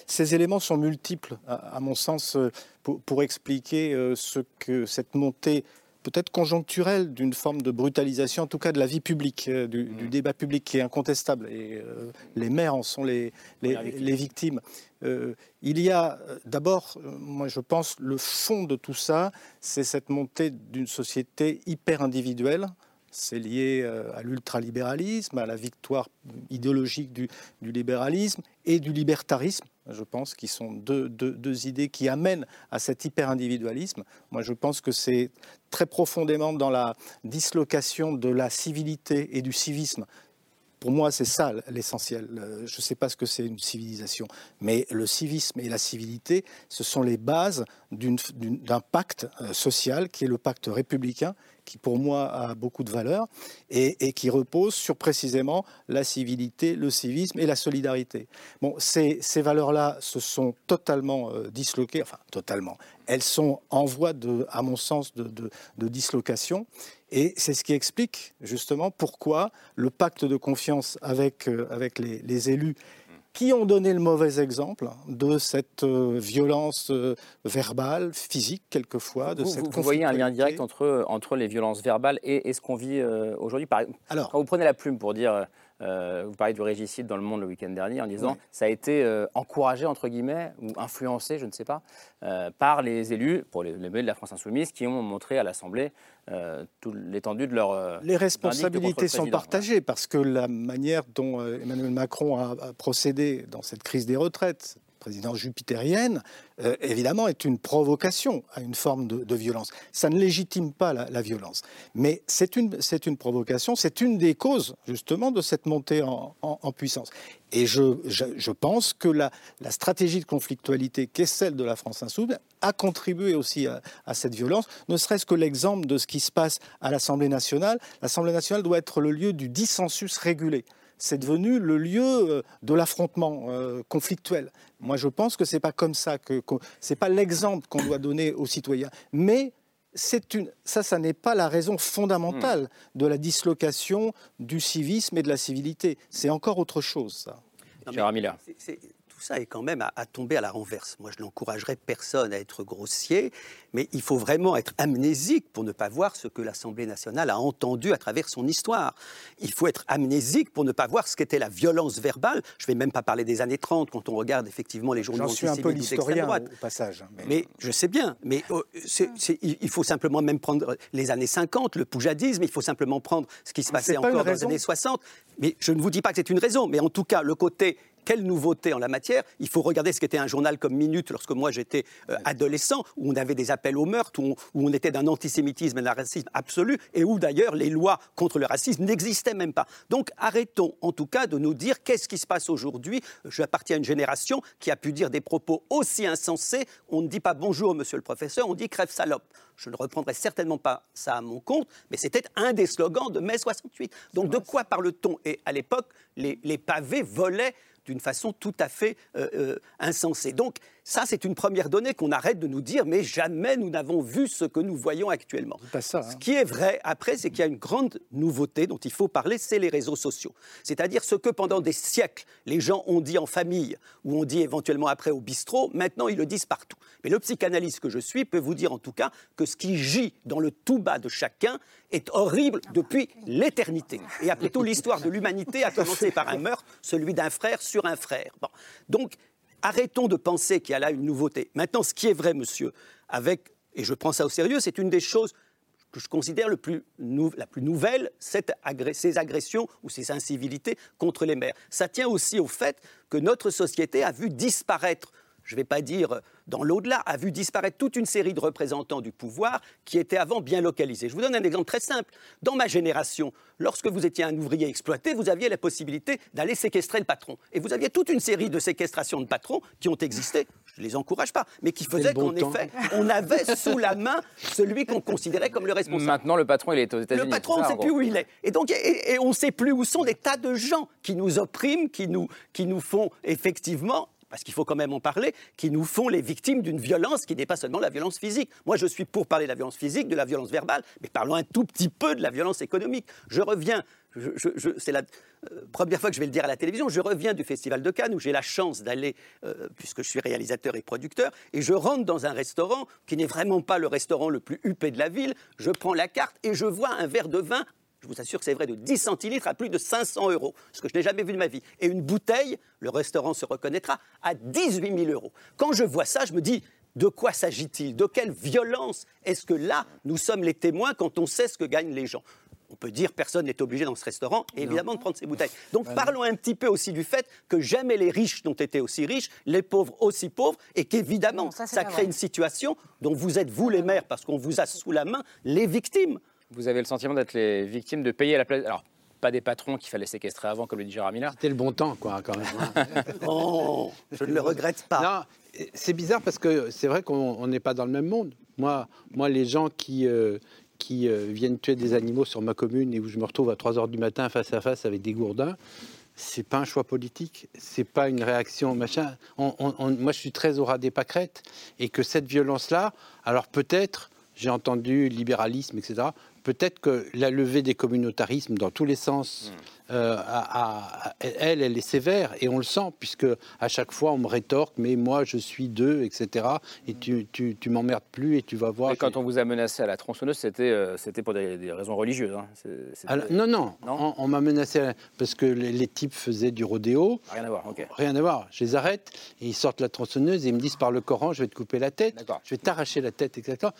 L: ces éléments sont multiples, à, à mon sens, euh, pour, pour expliquer ce que cette montée peut-être conjoncturelle d'une forme de brutalisation, en tout cas de la vie publique, euh, du, du débat public qui est incontestable. Et euh, les maires en sont les, les, les victimes. Euh, il y a d'abord, moi je pense, le fond de tout ça, c'est cette montée d'une société hyper individuelle. C'est lié euh, à l'ultralibéralisme, à la victoire idéologique du, libéralisme et du libertarisme, je pense, qui sont deux, deux- idées qui amènent à cet hyper-individualisme. Moi, je pense que c'est très profondément dans la dislocation de la civilité et du civisme pour moi, c'est ça l'essentiel. Euh, Je ne sais pas ce que c'est une civilisation, mais le civisme et la civilité, ce sont les bases d'un pacte euh, social qui est le pacte républicain, qui pour moi a beaucoup de valeur et, qui repose sur précisément la civilité, le civisme et la solidarité. Bon, ces, valeurs-là se sont totalement euh, disloquées, enfin totalement. Elles sont en voie, de, à mon sens, de, dislocation. Et c'est ce qui explique justement pourquoi le pacte de confiance avec, euh, avec les élus qui ont donné le mauvais exemple de cette euh, violence euh, verbale, physique quelquefois, de
A: Vous,
L: cette
A: vous- vous voyez un lien direct entre, entre les violences verbales et, et ce qu'on vit euh, aujourd'hui Par- Quand vous prenez la plume pour dire, euh, vous parlez du régicide dans le monde le week-end dernier, en disant
L: Oui.
A: ça a été euh, encouragé, entre guillemets, ou influencé, je ne sais pas, euh, par les élus, pour les, les élus de la France Insoumise, qui ont montré à l'Assemblée toute l'étendue de leur.
L: Les responsabilités sont partagées parce que la manière dont Emmanuel Macron a, a procédé dans cette crise des retraites, présidence jupitérienne, euh, évidemment, est une provocation à une forme de, violence. Ça ne légitime pas la, violence. Mais c'est une, une provocation, c'est une des causes, justement, de cette montée en, puissance. Et je, je- pense que la, la stratégie de conflictualité, qui est celle de la France insoumise, a contribué aussi à, à cette violence, ne serait-ce que l'exemple de ce qui se passe à l'Assemblée nationale. L'Assemblée nationale doit être le lieu du dissensus régulé. C'est devenu le lieu euh, de l'affrontement euh, conflictuel. Moi, je pense que c'est pas comme ça que, que- c'est pas l'exemple qu'on doit donner aux citoyens, mais c'est une, ça, ça n'est pas la raison fondamentale de la dislocation du civisme et de la civilité. C'est encore autre chose, ça.
A: Gérard Miller.
M: Tout ça est quand même à, à tomber à la renverse. Moi, je n'encouragerais personne à être grossier, mais il faut vraiment être amnésique pour ne pas voir ce que l'Assemblée nationale a entendu à travers son histoire. Il faut être amnésique pour ne pas voir ce qu'était la violence verbale. Je ne vais même pas parler des années 30 quand on regarde effectivement les journaux
L: suis un peu
M: antisémites
L: l'historien
M: droite.
L: au passage. hein, mais-
M: Mais je sais bien, mais euh, c'est- il il faut simplement même prendre les années 50, le poujadisme, il faut simplement prendre ce qui se passait encore dans les années 60. Mais je ne vous dis pas que c'est une raison, mais en tout cas, le côté quelle nouveauté en la matière Il faut regarder ce qu'était un journal comme Minute lorsque moi j'étais euh, adolescent, où on avait des appels au meurtre, où on, où on était d'un antisémitisme et d'un racisme absolu, et où d'ailleurs les lois contre le racisme n'existaient même pas. Donc arrêtons en tout cas de nous dire qu'est-ce qui se passe aujourd'hui. J'appartiens à une génération qui a pu dire des propos aussi insensés. On ne dit pas bonjour monsieur le professeur, on dit crève salope. Je ne reprendrai certainement pas ça à mon compte, mais c'était un des slogans de mai 68. Donc de quoi parle-t-on? Et à l'époque, les, les pavés volaient d'une façon tout à fait euh, euh, insensée. Ça, c'est une première donnée qu'on arrête de nous dire, mais jamais nous n'avons vu ce que nous voyons actuellement.
L: Pas ça,
M: Ce
L: hein.
M: qui est vrai, après, c'est qu'il y a une grande nouveauté dont il faut parler, c'est les réseaux sociaux. C'est-à-dire ce que pendant des siècles, les gens ont dit en famille, ou ont dit éventuellement après au bistrot, maintenant ils le disent partout. Mais le psychanalyste que je suis peut vous dire en tout cas que ce qui gît dans le tout bas de chacun est horrible depuis l'éternité. Et après tout, l'histoire de l'humanité a commencé par un meurtre, celui d'un frère sur un frère. Bon. Donc, arrêtons de penser qu'il y a là une nouveauté. Maintenant, ce qui est vrai, monsieur, et je prends ça au sérieux, c'est une des choses que je considère la plus nouvelle, ces agressions ou ces incivilités contre les maires. Ça tient aussi au fait que notre société a vu disparaître, je ne vais pas dire dans l'au-delà, a vu disparaître toute une série de représentants du pouvoir qui étaient avant bien localisés. Je vous donne un exemple très simple. Dans ma génération, lorsque vous étiez un ouvrier exploité, vous aviez la possibilité d'aller séquestrer le patron. Et vous aviez toute une série de séquestrations de patrons qui ont existé, je ne les encourage pas, mais qui faisaient
N: bon
M: qu'en effet, on avait sous la main celui qu'on considérait comme le responsable.
A: Maintenant, le patron, il est aux États-Unis.
M: Le patron, on ne sait plus
A: gros.
M: où il est. Et donc, et, et on ne sait plus où sont des tas de gens qui nous oppriment, qui nous, qui nous font effectivement parce qu'il faut quand même en parler, qui nous font les victimes d'une violence qui n'est pas seulement la violence physique. Moi, je suis pour parler de la violence physique, de la violence verbale, mais parlons un tout petit peu de la violence économique. Je reviens, c'est la euh, première fois que je vais le dire à la télévision, je reviens du Festival de Cannes où j'ai la chance d'aller, euh, puisque je suis réalisateur et producteur, et je rentre dans un restaurant qui n'est vraiment pas le restaurant le plus huppé de la ville. Je prends la carte et je vois un verre de vin je vous assure que c'est vrai, de 10 centilitres à plus de 500 euros, ce que je n'ai jamais vu de ma vie. Et une bouteille, le restaurant se reconnaîtra, à 18 000 euros. Quand je vois ça, je me dis, de quoi s'agit-il? De quelle violence est-ce que là, nous sommes les témoins quand on sait ce que gagnent les gens? On peut dire personne n'est obligé dans ce restaurant, évidemment, de prendre ces bouteilles. Donc parlons un petit peu aussi du fait que jamais les riches n'ont été aussi riches, les pauvres aussi pauvres, et qu'évidemment,
J: ça,
M: crée
J: vrai.
M: une situation dont vous êtes, vous les maires, parce qu'on vous a sous la main, les victimes.
A: Vous avez le sentiment d'être les victimes de payer à la place. Alors, pas des patrons qu'il fallait séquestrer avant, comme le dit Gérard Miller.
N: C'était le bon temps, quoi, quand même. hein.
M: Oh, je ne le regrette pas.
N: Non, c'est bizarre parce que c'est vrai qu'on on n'est pas dans le même monde. Moi, moi les gens qui, euh, qui euh, viennent tuer des animaux sur ma commune et où je me retrouve à 3 h du matin face à face avec des gourdins, c'est pas un choix politique, c'est pas une réaction machin. On- on- on- moi, je suis très au ras des pâquerettes et que cette violence-là, alors peut-être, j'ai entendu libéralisme, etc. Peut-être que la levée des communautarismes dans tous les sens, euh, a- a- elle, elle est sévère et on le sent puisque à chaque fois on me rétorque, mais moi je suis deux, etc. Et tu, tu, tu m'emmerdes plus et tu vas voir.
A: Et quand on vous a menacé à la tronçonneuse, c'était euh, c'était pour des, des raisons religieuses. hein.
N: Alors, non, non, on, on m'a menacé parce que les, les types faisaient du rodéo.
A: Rien à voir, ok.
N: Rien à voir. Je les arrête et ils sortent la tronçonneuse et ils me disent par le Coran, je vais te couper la tête, je vais t'arracher la tête, etc.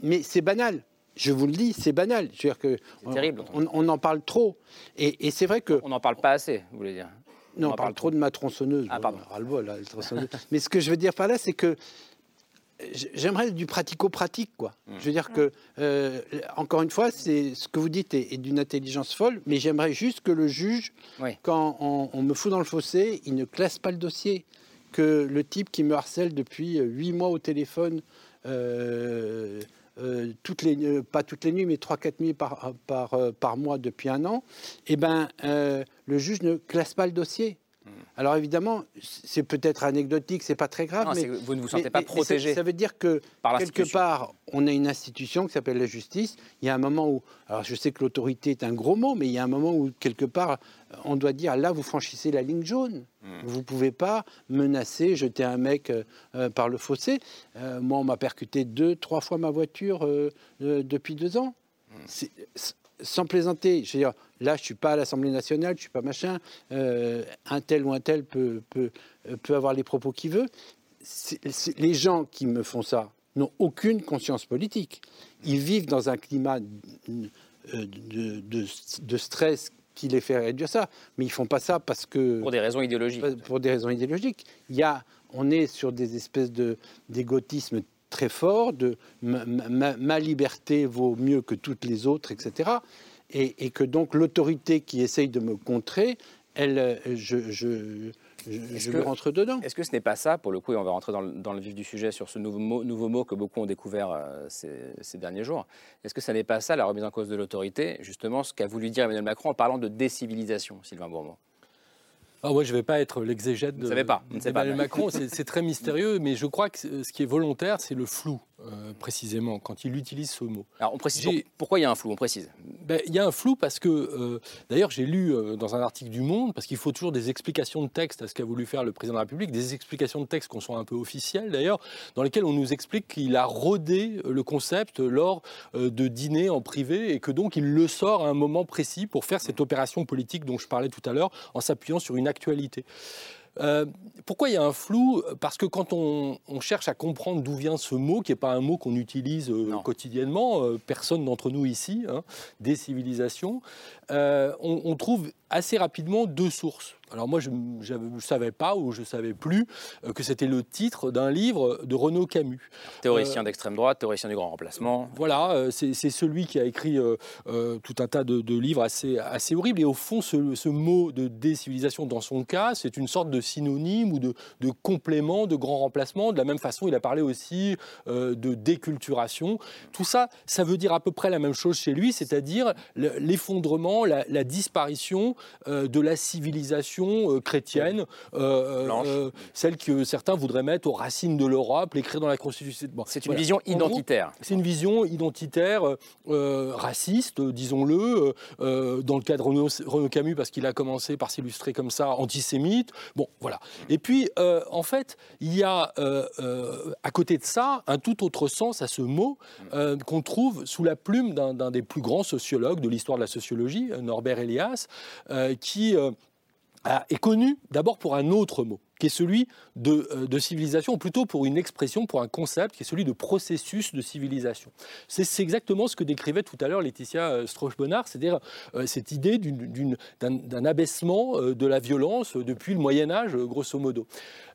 N: Mais c'est banal. Je vous le dis, c'est banal. Je veux dire que on,
A: terrible.
N: On, on en parle trop. Et, et c'est vrai que.
A: On n'en parle pas assez, vous voulez dire
N: Non, on, parle
A: parle
N: trop de ma tronçonneuse.
A: Ah,
N: Bon,
A: pardon.
N: là, tronçonneuse. Mais ce que je veux dire par là, c'est que j'aimerais du pratico-pratique, quoi.
A: Mmh.
N: Je veux dire que, euh, encore une fois, c'est ce que vous dites est, est d'une intelligence folle, mais j'aimerais juste que le juge,
A: Oui.
N: quand on, on me fout dans le fossé, il ne classe pas le dossier. Que le type qui me harcèle depuis huit mois au téléphone, euh, euh, toutes les, euh, pas toutes les nuits, mais 3-4 nuits par, par, euh, par mois depuis un an, eh ben, euh, le juge ne classe pas le dossier. Alors évidemment, c'est peut-être anecdotique, c'est pas très grave,
A: Non,
N: mais
A: vous ne vous sentez
N: mais-
A: pas
N: mais ça-
A: protégé
N: Ça, veut dire que
A: par
N: quelque part, on a une institution qui s'appelle la justice. Il y a un moment où, alors je sais que l'autorité est un gros mot, mais il y a un moment où quelque part, on doit dire là, vous franchissez la ligne jaune.
A: Hmm.
N: Vous pouvez pas menacer, jeter un mec euh, euh, par le fossé. Euh, moi, on m'a percuté deux, trois fois ma voiture euh, depuis deux ans. S- sans plaisanter, je veux dire, là, je suis pas à l'Assemblée nationale, je suis pas machin. un tel ou un tel peut, peut, peut avoir les propos qu'il veut. C'est- c'est- les gens qui me font ça n'ont aucune conscience politique. Ils vivent dans un climat euh, de, de- de stress qui les fait réduire ça, mais ils font pas ça parce que
A: Pour des raisons idéologiques.
N: pour des raisons idéologiques. Il y a, on est sur des espèces de d'égotisme très fort, de ma, ma- ma liberté vaut mieux que toutes les autres, etc. Et, et que donc l'autorité qui essaye de me contrer, elle, je, je, je,
A: que-
N: lui rentre dedans.
A: Est-ce que ce n'est pas ça, pour le coup, et on va rentrer dans le, dans le vif du sujet sur ce nouveau mot, nouveau mot que beaucoup ont découvert euh, ces, ces derniers jours, est-ce que ça n'est pas ça, la remise en cause de l'autorité, justement ce qu'a voulu dire Emmanuel Macron en parlant de décivilisation, Sylvain Bourmont?
K: Ah, moi, je ne vais pas être l'exégète
A: de, ne pas,
K: d'Emmanuel Macron. C'est très mystérieux, mais je crois que ce qui est volontaire, c'est le flou. Euh, précisément, quand il utilise ce mot.
A: Alors, on précise pourquoi il y a un flou, on précise.
K: Ben, il y a un flou parce que, euh, d'ailleurs, j'ai lu euh, dans un article du Monde, parce qu'il faut toujours des explications de texte à ce qu'a voulu faire le président de la République, des explications de texte qu'on soit un peu officielles d'ailleurs, dans lesquelles on nous explique qu'il a rodé le concept lors de dîners en privé et que donc il le sort à un moment précis pour faire cette opération politique dont je parlais tout à l'heure en s'appuyant sur une actualité. Euh, pourquoi il y a un flou? Parce que quand on, cherche à comprendre d'où vient ce mot, qui n'est pas un mot qu'on utilise euh, quotidiennement, euh, personne d'entre nous ici, hein, des civilisations, on, trouve assez rapidement deux sources. Alors moi, je ne savais pas ou je ne savais plus euh, que c'était le titre d'un livre de Renaud Camus.
A: Théoricien euh, d'extrême droite, théoricien du grand remplacement.
K: Voilà, euh, c'est celui qui a écrit tout un tas de, livres assez, assez horribles. Et au fond, ce, mot de décivilisation, dans son cas, c'est une sorte de synonyme ou de, complément de grand remplacement. De la même façon, il a parlé aussi de déculturation. Tout ça, ça veut dire à peu près la même chose chez lui, c'est-à-dire l'effondrement, la disparition de la civilisation euh, chrétienne, euh, euh, celle que certains voudraient mettre aux racines de l'Europe, l'écrire dans la Constitution.
A: c'est une vision identitaire.
K: C'est une vision identitaire, raciste, disons-le, dans le cas de Renaud, Camus, parce qu'il a commencé par s'illustrer comme ça, antisémite. Bon, voilà. Et puis, en fait, il y a à côté de ça un tout autre sens à ce mot qu'on trouve sous la plume d'un des plus grands sociologues de l'histoire de la sociologie, Norbert Elias, qui est connu d'abord pour un autre mot, qui est celui de, euh, de, civilisation, ou plutôt pour une expression, pour un concept, qui est celui de processus de civilisation. C'est exactement ce que décrivait tout à l'heure Laetitia euh, Strauch-Bonnard, c'est-à-dire euh, cette idée d'un abaissement de la violence depuis le Moyen Âge, grosso modo.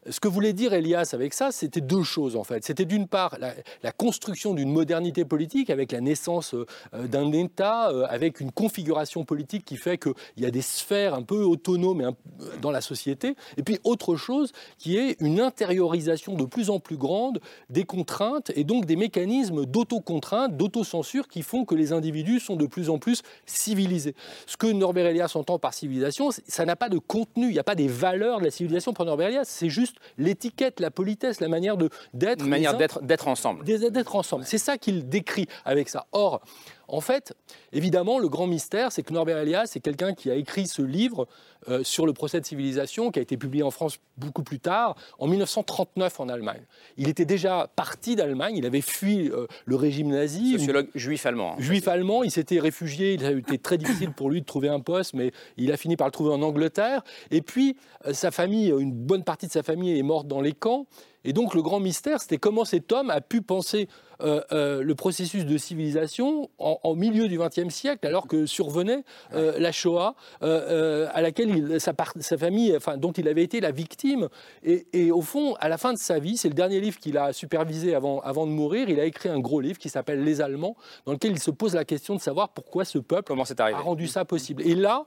K: Ce que voulait dire Elias avec ça, c'était deux choses en fait. C'était d'une part la, construction d'une modernité politique avec la naissance d'un État, avec une configuration politique qui fait qu'il y a des sphères un peu autonomes dans la société. Et puis autre chose qui est une intériorisation de plus en plus grande des contraintes et donc des mécanismes d'autocontrainte, d'autocensure qui font que les individus sont de plus en plus civilisés. Ce que Norbert Elias entend par civilisation, ça n'a pas de contenu, il n'y a pas des valeurs de la civilisation pour Norbert Elias, c'est juste l'étiquette, la politesse, la manière d'être.
A: Une manière d'être ensemble.
K: D'être ensemble. C'est ça qu'il décrit avec ça. Or, en fait, évidemment, le grand mystère, c'est que Norbert Elias, c'est quelqu'un qui a écrit ce livre euh, sur le procès de civilisation, qui a été publié en France beaucoup plus tard, en 1939 en Allemagne. Il était déjà parti d'Allemagne, il avait fui euh, le régime nazi.
A: Sociologue juif allemand.
K: Juif allemand, il s'était réfugié, il a été très difficile pour lui de trouver un poste, mais il a fini par le trouver en Angleterre. Et puis, euh, sa famille, une bonne partie de sa famille est morte dans les camps. Et donc le grand mystère, c'était comment cet homme a pu penser euh, euh, le processus de civilisation en, milieu du XXe siècle, alors que survenait euh, la Shoah, à laquelle sa, famille, enfin, dont il avait été la victime. Et, au fond, à la fin de sa vie, c'est le dernier livre qu'il a supervisé avant, avant de mourir, il a écrit un gros livre qui s'appelle Les Allemands, dans lequel il se pose la question de savoir pourquoi ce peuple a rendu ça possible. Et là,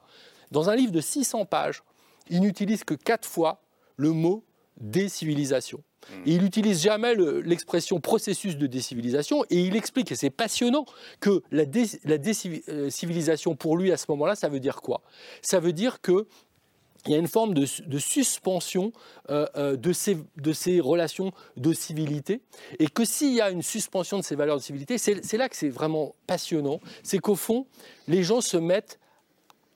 K: dans un livre de 600 pages, il n'utilise que quatre fois le mot décivilisation. Il n'utilise jamais l'expression processus de décivilisation et il explique, et c'est passionnant, que la, décivilisation pour lui à ce moment-là, ça veut dire quoi? Ça veut dire que il y a une forme de, suspension euh, euh, de, ces, relations de civilité, et que s'il y a une suspension de ces valeurs de civilité, c'est là que c'est vraiment passionnant, c'est qu'au fond, les gens se mettent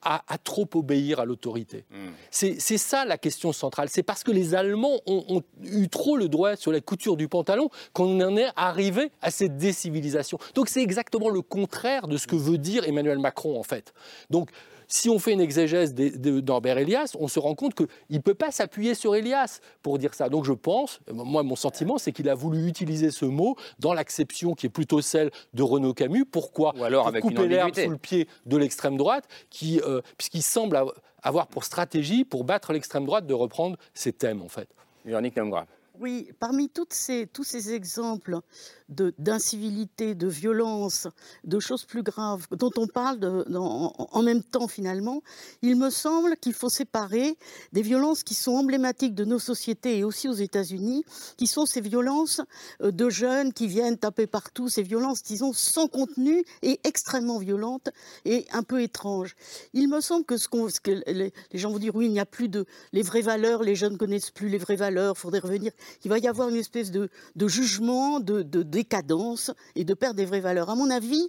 K: à, trop obéir à l'autorité. Hmm. C'est ça la question centrale. C'est parce que les Allemands ont, eu trop le droit sur la couture du pantalon qu'on en est arrivé à cette décivilisation. Donc c'est exactement le contraire de ce que veut dire Emmanuel Macron en fait. Donc si on fait une exégèse d'Orbert Elias, on se rend compte qu'il ne peut pas s'appuyer sur Elias pour dire ça. Donc je pense, moi mon sentiment, c'est qu'il a voulu utiliser ce mot dans l'acception qui est plutôt celle de Renaud Camus. Pourquoi
A: Ou alors
K: pour couper l'herbe sous le pied de l'extrême droite, qui, euh, puisqu'il semble avoir pour stratégie, pour battre l'extrême droite, de reprendre ses thèmes en fait.
A: Véronique Nomgrave.
I: Oui, parmi ces, tous ces exemples d'incivilité, de, violence, de choses plus graves dont on parle en, même temps finalement, il me semble qu'il faut séparer des violences qui sont emblématiques de nos sociétés et aussi aux États-Unis, qui sont ces violences euh, de jeunes qui viennent taper partout, ces violences, disons, sans contenu et extrêmement violentes et un peu étranges. Il me semble que ce, que les, les gens vont dire, oui, il n'y a plus de les vraies valeurs, les jeunes connaissent plus les vraies valeurs, il faudrait revenir. Il va y avoir une espèce de, jugement, de, de décadence et de perte des vraies valeurs. À mon avis,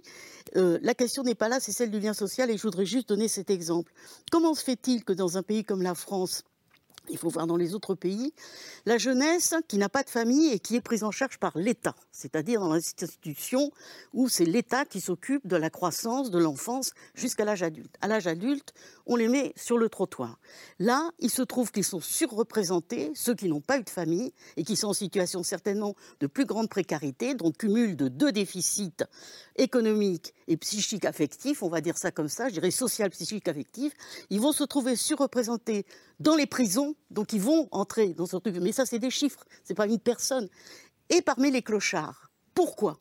I: euh, la question n'est pas là, c'est celle du lien social et je voudrais juste donner cet exemple. Comment se fait-il que dans un pays comme la France, il faut voir dans les autres pays, la jeunesse qui n'a pas de famille et qui est prise en charge par l'État, c'est-à-dire dans l'institution où c'est l'État qui s'occupe de la croissance de l'enfance jusqu'à l'âge adulte. À l'âge adulte, on les met sur le trottoir. Là, il se trouve qu'ils sont surreprésentés, ceux qui n'ont pas eu de famille et qui sont en situation certainement de plus grande précarité, donc cumul de deux déficits économiques et psychiques affectifs, on va dire ça comme ça, je dirais social, psychique, affectif, ils vont se trouver surreprésentés dans les prisons, donc ils vont entrer dans ce truc. Mais ça, c'est des chiffres, c'est pas une personne. Et parmi les clochards. Pourquoi?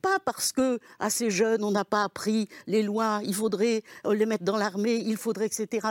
I: Pas parce que à ces jeunes on n'a pas appris les lois, il faudrait euh, les mettre dans l'armée, il faudrait etc.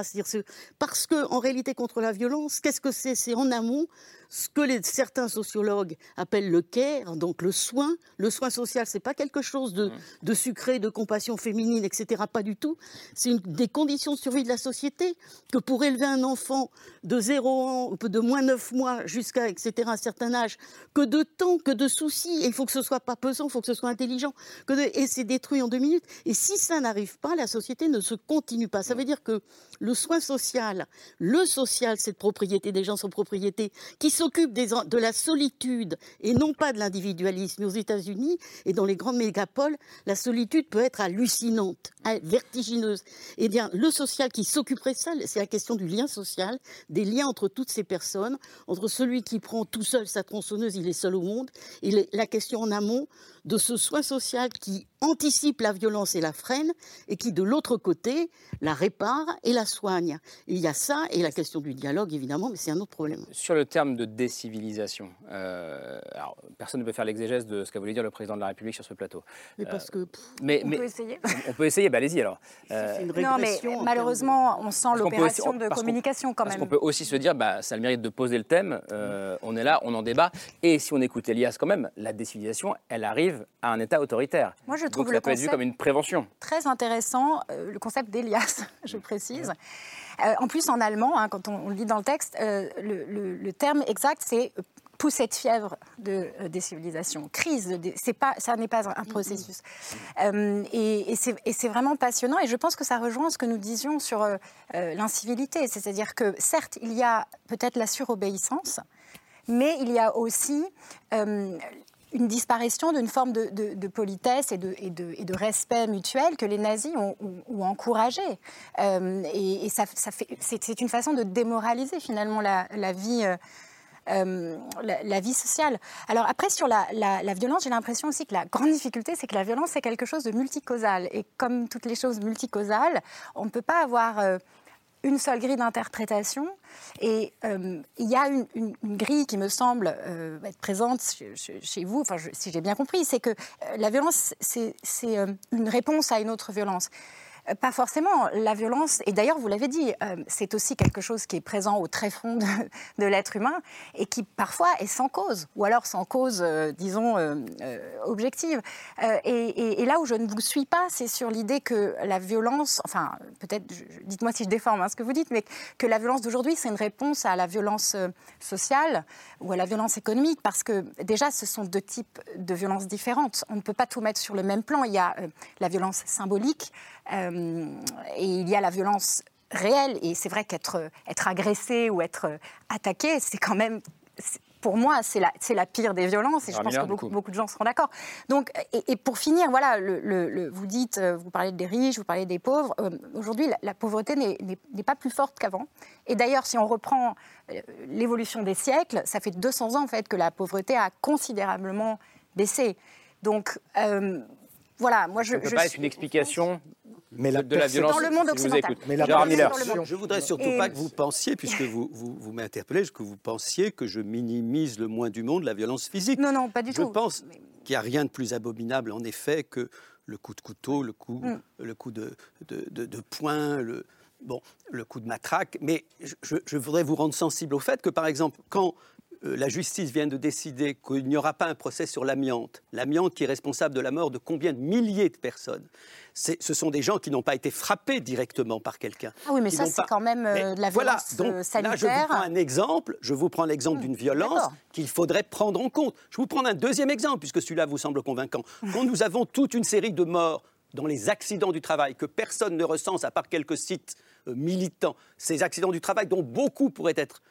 I: Parce que en réalité contre la violence, qu'est-ce que c'est? C'est en amont ce que les, certains sociologues appellent le care, donc le soin. Le soin social, c'est pas quelque chose de, de sucré, de compassion féminine, etc. Pas du tout. C'est une des conditions de survie de la société que pour élever un enfant de 0 ans, de moins 9 mois jusqu'à etc. un certain âge, que de temps, que de soucis. Et il faut que ce soit pas pesant, il faut que ce soit intelligent. Que de- et c'est détruit en deux minutes. Et si ça n'arrive pas, la société ne se continue pas. Ça veut dire que le soin social, le social, cette propriété des gens sans propriété, qui s'occupe de la solitude et non pas de l'individualisme. Aux États-Unis et dans les grandes mégapoles, la solitude peut être hallucinante, hein, vertigineuse. Et bien, le social qui s'occuperait de ça, c'est la question du lien social, des liens entre toutes ces personnes, entre celui qui prend tout seul sa tronçonneuse, il est seul au monde, et la question en amont de ce soin social qui anticipe la violence et la freine, et qui, de l'autre côté, la répare et la soigne. Il y a ça, et la question du dialogue, évidemment, mais c'est un autre problème.
A: Sur le terme de décivilisation, euh, alors, personne ne peut faire l'exégèse de ce qu'a voulu dire le président de la République sur ce plateau.
I: Mais parce que.
A: mais,
J: On
A: mais-
J: peut essayer.
A: On peut essayer, bah, allez-y alors. Euh,
I: une
J: Non, mais malheureusement, on sent
A: Parce
J: l'opération de
A: parce
J: communication quand
A: Parce
J: même.
A: qu'on peut aussi se dire, bah, ça a le mérite de poser le thème, euh, on est là, on en débat, et si on écoute Elias quand même, la décivilisation, elle arrive à un État autoritaire.
J: Moi, je
A: Donc
J: trouve
A: ça
J: le
A: peut être vu
J: concept-
A: comme une prévention.
J: très intéressant, euh, le concept d'Elias, je précise. Euh, en plus, en allemand, hein, quand on, lit dans le texte, euh, le, le- le terme exact, c'est poussée de fièvre de euh, décivilisation, crise. C'est pas, ça n'est pas un, processus. Et et c'est vraiment passionnant. Et je pense que ça rejoint ce que nous disions sur l'incivilité. C'est-à-dire que, certes, il y a peut-être la surobéissance, mais il y a aussi euh, une disparition d'une forme de, politesse et de, respect mutuel que les nazis ont, encouragé. Euh, et c'est, une façon de démoraliser finalement la, euh, euh, vie sociale. Alors après, sur la, violence, j'ai l'impression aussi que la grande difficulté, c'est que la violence, c'est quelque chose de multicausal. Et comme toutes les choses multicausales, on ne peut pas avoir une seule grille d'interprétation. Et euh, il y a une, grille qui me semble euh, être présente chez, vous, enfin, si j'ai bien compris, c'est que euh, la violence, c'est une réponse à une autre violence. Euh, Pas forcément. La violence, et d'ailleurs vous l'avez dit, euh, c'est aussi quelque chose qui est présent au tréfonds de, de l'être humain et qui parfois est sans cause, ou alors sans cause, euh, disons, objective. Et, là où je ne vous suis pas, c'est sur l'idée que la violence, enfin peut-être, dites-moi si je déforme hein, ce que vous dites, mais que la violence d'aujourd'hui, c'est une réponse à la violence sociale ou à la violence économique, parce que déjà, ce sont deux types de violences différentes. On ne peut pas tout mettre sur le même plan. Il y a la violence symbolique euh, et il y a la violence réelle. Et c'est vrai qu'être être agressé ou être euh, attaqué, c'est quand même, pour moi, c'est la, pire des violences. Et je
A: Alors,
J: pense que beaucoup,
A: coup.
J: beaucoup de gens seront d'accord. Donc, et, et pour finir, voilà, le, le- le- vous dites, euh, vous parlez des riches, vous parlez des pauvres. Euh, Aujourd'hui, la, la pauvreté n'est- pas plus forte qu'avant. Et d'ailleurs, si on reprend l'évolution des siècles, ça fait 200 ans en fait que la pauvreté a considérablement baissé. Donc, euh, voilà, moi je.
A: Ça ne peut
J: je
A: pas être une explication
L: Mais la
A: de la violence
J: Dans le monde
A: si je vous
J: occidental.
A: écoute.
L: Mais la
A: Gérard Miller.
M: Je voudrais surtout
J: Et-
M: pas que vous pensiez, puisque vous, vous, vous m'interpellez, que vous pensiez que je minimise le moins du monde la violence physique.
J: Non, non, pas du
M: Je
J: tout.
M: pense qu'il n'y a rien de plus abominable, en effet, que le coup de couteau, le coup,
J: Mm.
M: le coup de, de, de- de poing, le, bon, le coup de matraque. Mais je, je- je voudrais vous rendre sensible au fait que, par exemple, quand euh, la justice vient de décider qu'il n'y aura pas un procès sur l'amiante, l'amiante qui est responsable de la mort de combien de milliers de personnes, ce sont des gens qui n'ont pas été frappés directement par quelqu'un.
J: Ah oui, mais ça, c'est
M: pas-
J: quand même euh, de la
M: voilà,
J: violence
M: donc
J: euh,
M: là, je vous
J: sanitaire.
M: prends un exemple, je vous prends l'exemple d'une violence qu'il faudrait prendre en compte. Je vous prends un deuxième exemple, puisque celui-là vous semble convaincant. Quand nous avons toute une série de morts dans les accidents du travail que personne ne recense à part quelques sites militants, ces accidents du travail dont beaucoup pourraient être,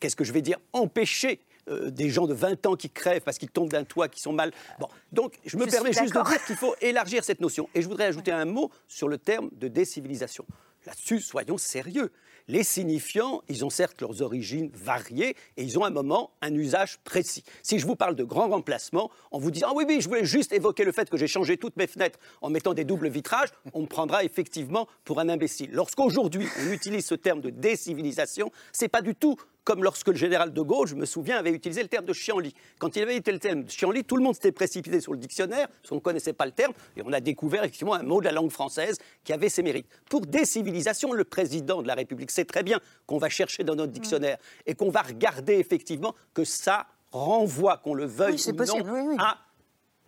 M: qu'est-ce que je vais dire, empêchés. euh, des gens de 20 ans qui crèvent parce qu'ils tombent d'un toit, qui sont mal. Bon, donc je me
J: Je
M: permets juste de dire qu'il faut élargir cette notion. Et je voudrais ajouter un mot sur le terme de décivilisation. Là-dessus, soyons sérieux. Les signifiants, ils ont certes leurs origines variées et ils ont un moment un usage précis. Si je vous parle de grand remplacement, en vous disant ah oui, oui, je voulais juste évoquer le fait que j'ai changé toutes mes fenêtres en mettant des doubles vitrages, on me prendra effectivement pour un imbécile. Lorsqu'aujourd'hui on utilise ce terme de décivilisation, c'est pas du tout comme lorsque le général de Gaulle, je me souviens, avait utilisé le terme de chienlit. Quand il avait utilisé le terme de chienlit, tout le monde s'était précipité sur le dictionnaire, parce qu'on ne connaissait pas le terme, et on a découvert effectivement un mot de la langue française qui avait ses mérites. Pour décivilisation, le président de la République sait très bien qu'on va chercher dans notre dictionnaire et qu'on va regarder effectivement que ça renvoie, qu'on le veuille
J: Oui,
M: ou
J: possible,
M: non,
J: oui, oui.
M: à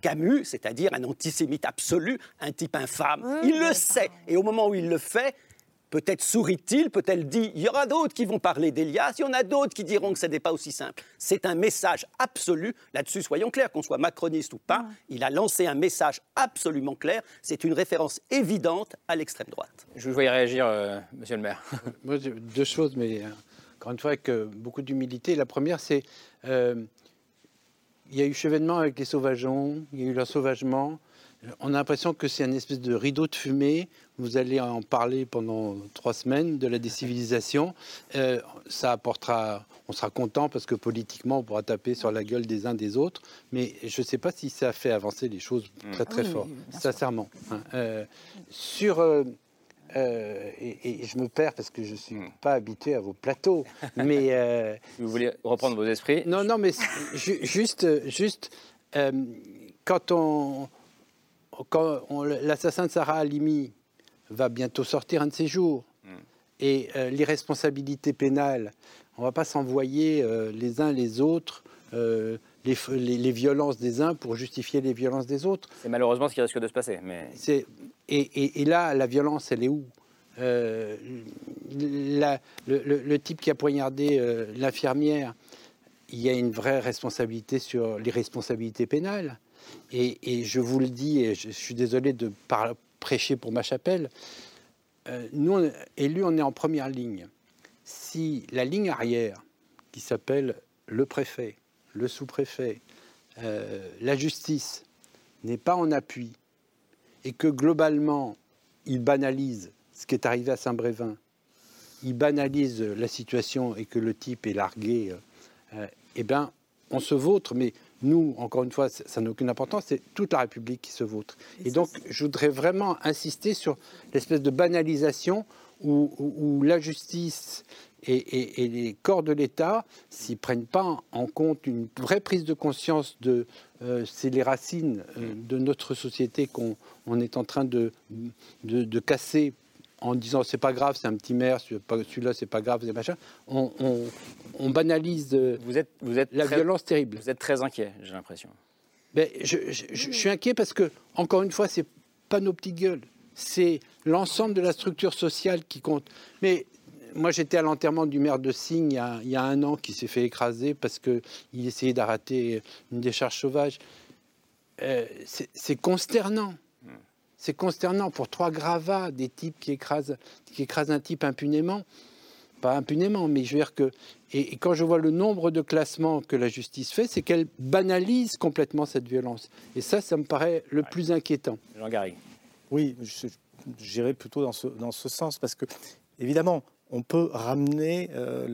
M: Camus, c'est-à-dire un antisémite absolu, un type infâme. Il le sait. Et au moment où il le fait, peut-être sourit-il, peut-être dit il y aura d'autres qui vont parler d'Elias, il y en a d'autres qui diront que ce n'est pas aussi simple. C'est un message absolu. Là-dessus, soyons clairs, qu'on soit macroniste ou pas, il a lancé un message absolument clair. C'est une référence évidente à l'extrême droite.
A: Je vous voyais réagir, euh, monsieur le maire.
N: Moi, j'ai deux choses, mais euh, encore une fois, avec euh, beaucoup d'humilité. La première, c'est euh, il y a eu chevènement avec les sauvageons, il y a eu l'ensauvagement. On a l'impression que c'est un espèce de rideau de fumée. Vous allez en parler pendant trois semaines de la décivilisation. Euh, ça apportera, on sera content parce que politiquement, on pourra taper sur la gueule des uns des autres. Mais je ne sais pas si ça a fait avancer les choses très très
J: Ah oui,
N: fort,
J: oui,
N: sincèrement. hein. Euh, sur euh, euh, et, et je me perds parce que je ne suis pas habitué à vos plateaux. Mais euh,
A: Vous voulez reprendre vos esprits?
N: Non, non, mais juste, juste euh, quand on, quand on- l'assassin de Sarah Halimi va bientôt sortir un de ses jours, et euh, l'irresponsabilité pénale, on ne va pas s'envoyer euh, les uns les autres. euh, les, f- les- les violences des uns pour justifier les violences des autres.
A: C'est malheureusement ce qui risque de se passer. Mais...
N: Et, et- et là, la violence, elle est où? La- le, le- le type qui a poignardé l'infirmière, il y a une vraie responsabilité sur les responsabilités pénales. Et, et je vous le dis, et je, je suis désolé de par- prêcher pour ma chapelle, euh, nous, on- élus, on est en première ligne. Si la ligne arrière, qui s'appelle le préfet, le sous-préfet, euh, la justice, n'est pas en appui, et que globalement, il banalise ce qui est arrivé à Saint-Brévin, il banalise la situation et que le type est largué, euh, euh, eh bien, on se vautre, mais nous, encore une fois, ça n'a aucune importance, c'est toute la République qui se vautre. Et, donc, je voudrais vraiment insister sur l'espèce de banalisation où, où- où la justice et, et- et les corps de l'État s'y prennent pas en compte une vraie prise de conscience de euh, c'est les racines euh, de notre société qu'on on est en train de, de, de casser en disant c'est pas grave, c'est un petit maire, celui-là c'est pas grave, c'est machin. On, on- on banalise euh,
A: Vous êtes, vous êtes
N: la
A: très-
N: violence terrible.
A: Vous êtes très inquiet, j'ai l'impression.
N: Ben, je, je- je- je suis inquiet parce que, encore une fois, c'est pas nos petites gueules, c'est l'ensemble de la structure sociale qui compte. Mais moi, j'étais à l'enterrement du maire de Signe il y a, il y a un an qui s'est fait écraser parce qu'il essayait d'arrêter une décharge sauvage. Euh, c'est consternant. C'est consternant pour trois gravats, des types qui écrasent, qui écrasent un type impunément. Pas impunément, mais je veux dire que. Et, et quand je vois le nombre de classements que la justice fait, c'est qu'elle banalise complètement cette violence. Et ça, ça me paraît le plus inquiétant.
A: Jean Garry.
L: Oui, j'irais plutôt dans ce, dans ce sens, parce que, évidemment, on peut ramener euh,